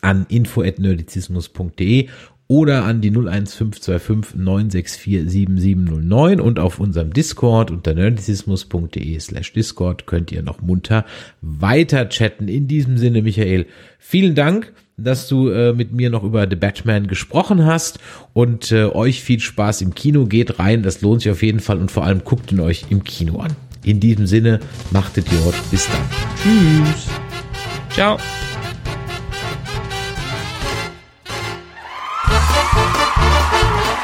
an info@nerdizismus.de oder an die 01525 964 7709 und auf unserem Discord unter nerdizismus.de slash Discord könnt ihr noch munter weiter chatten. In diesem Sinne, Michael, vielen Dank, dass du äh, mit mir noch über The Batman gesprochen hast und äh, euch viel Spaß im Kino. Geht rein, das lohnt sich auf jeden Fall und vor allem guckt ihn euch im Kino an. In diesem Sinne, machtet ihr Bis dann. Tschüss. Ciao.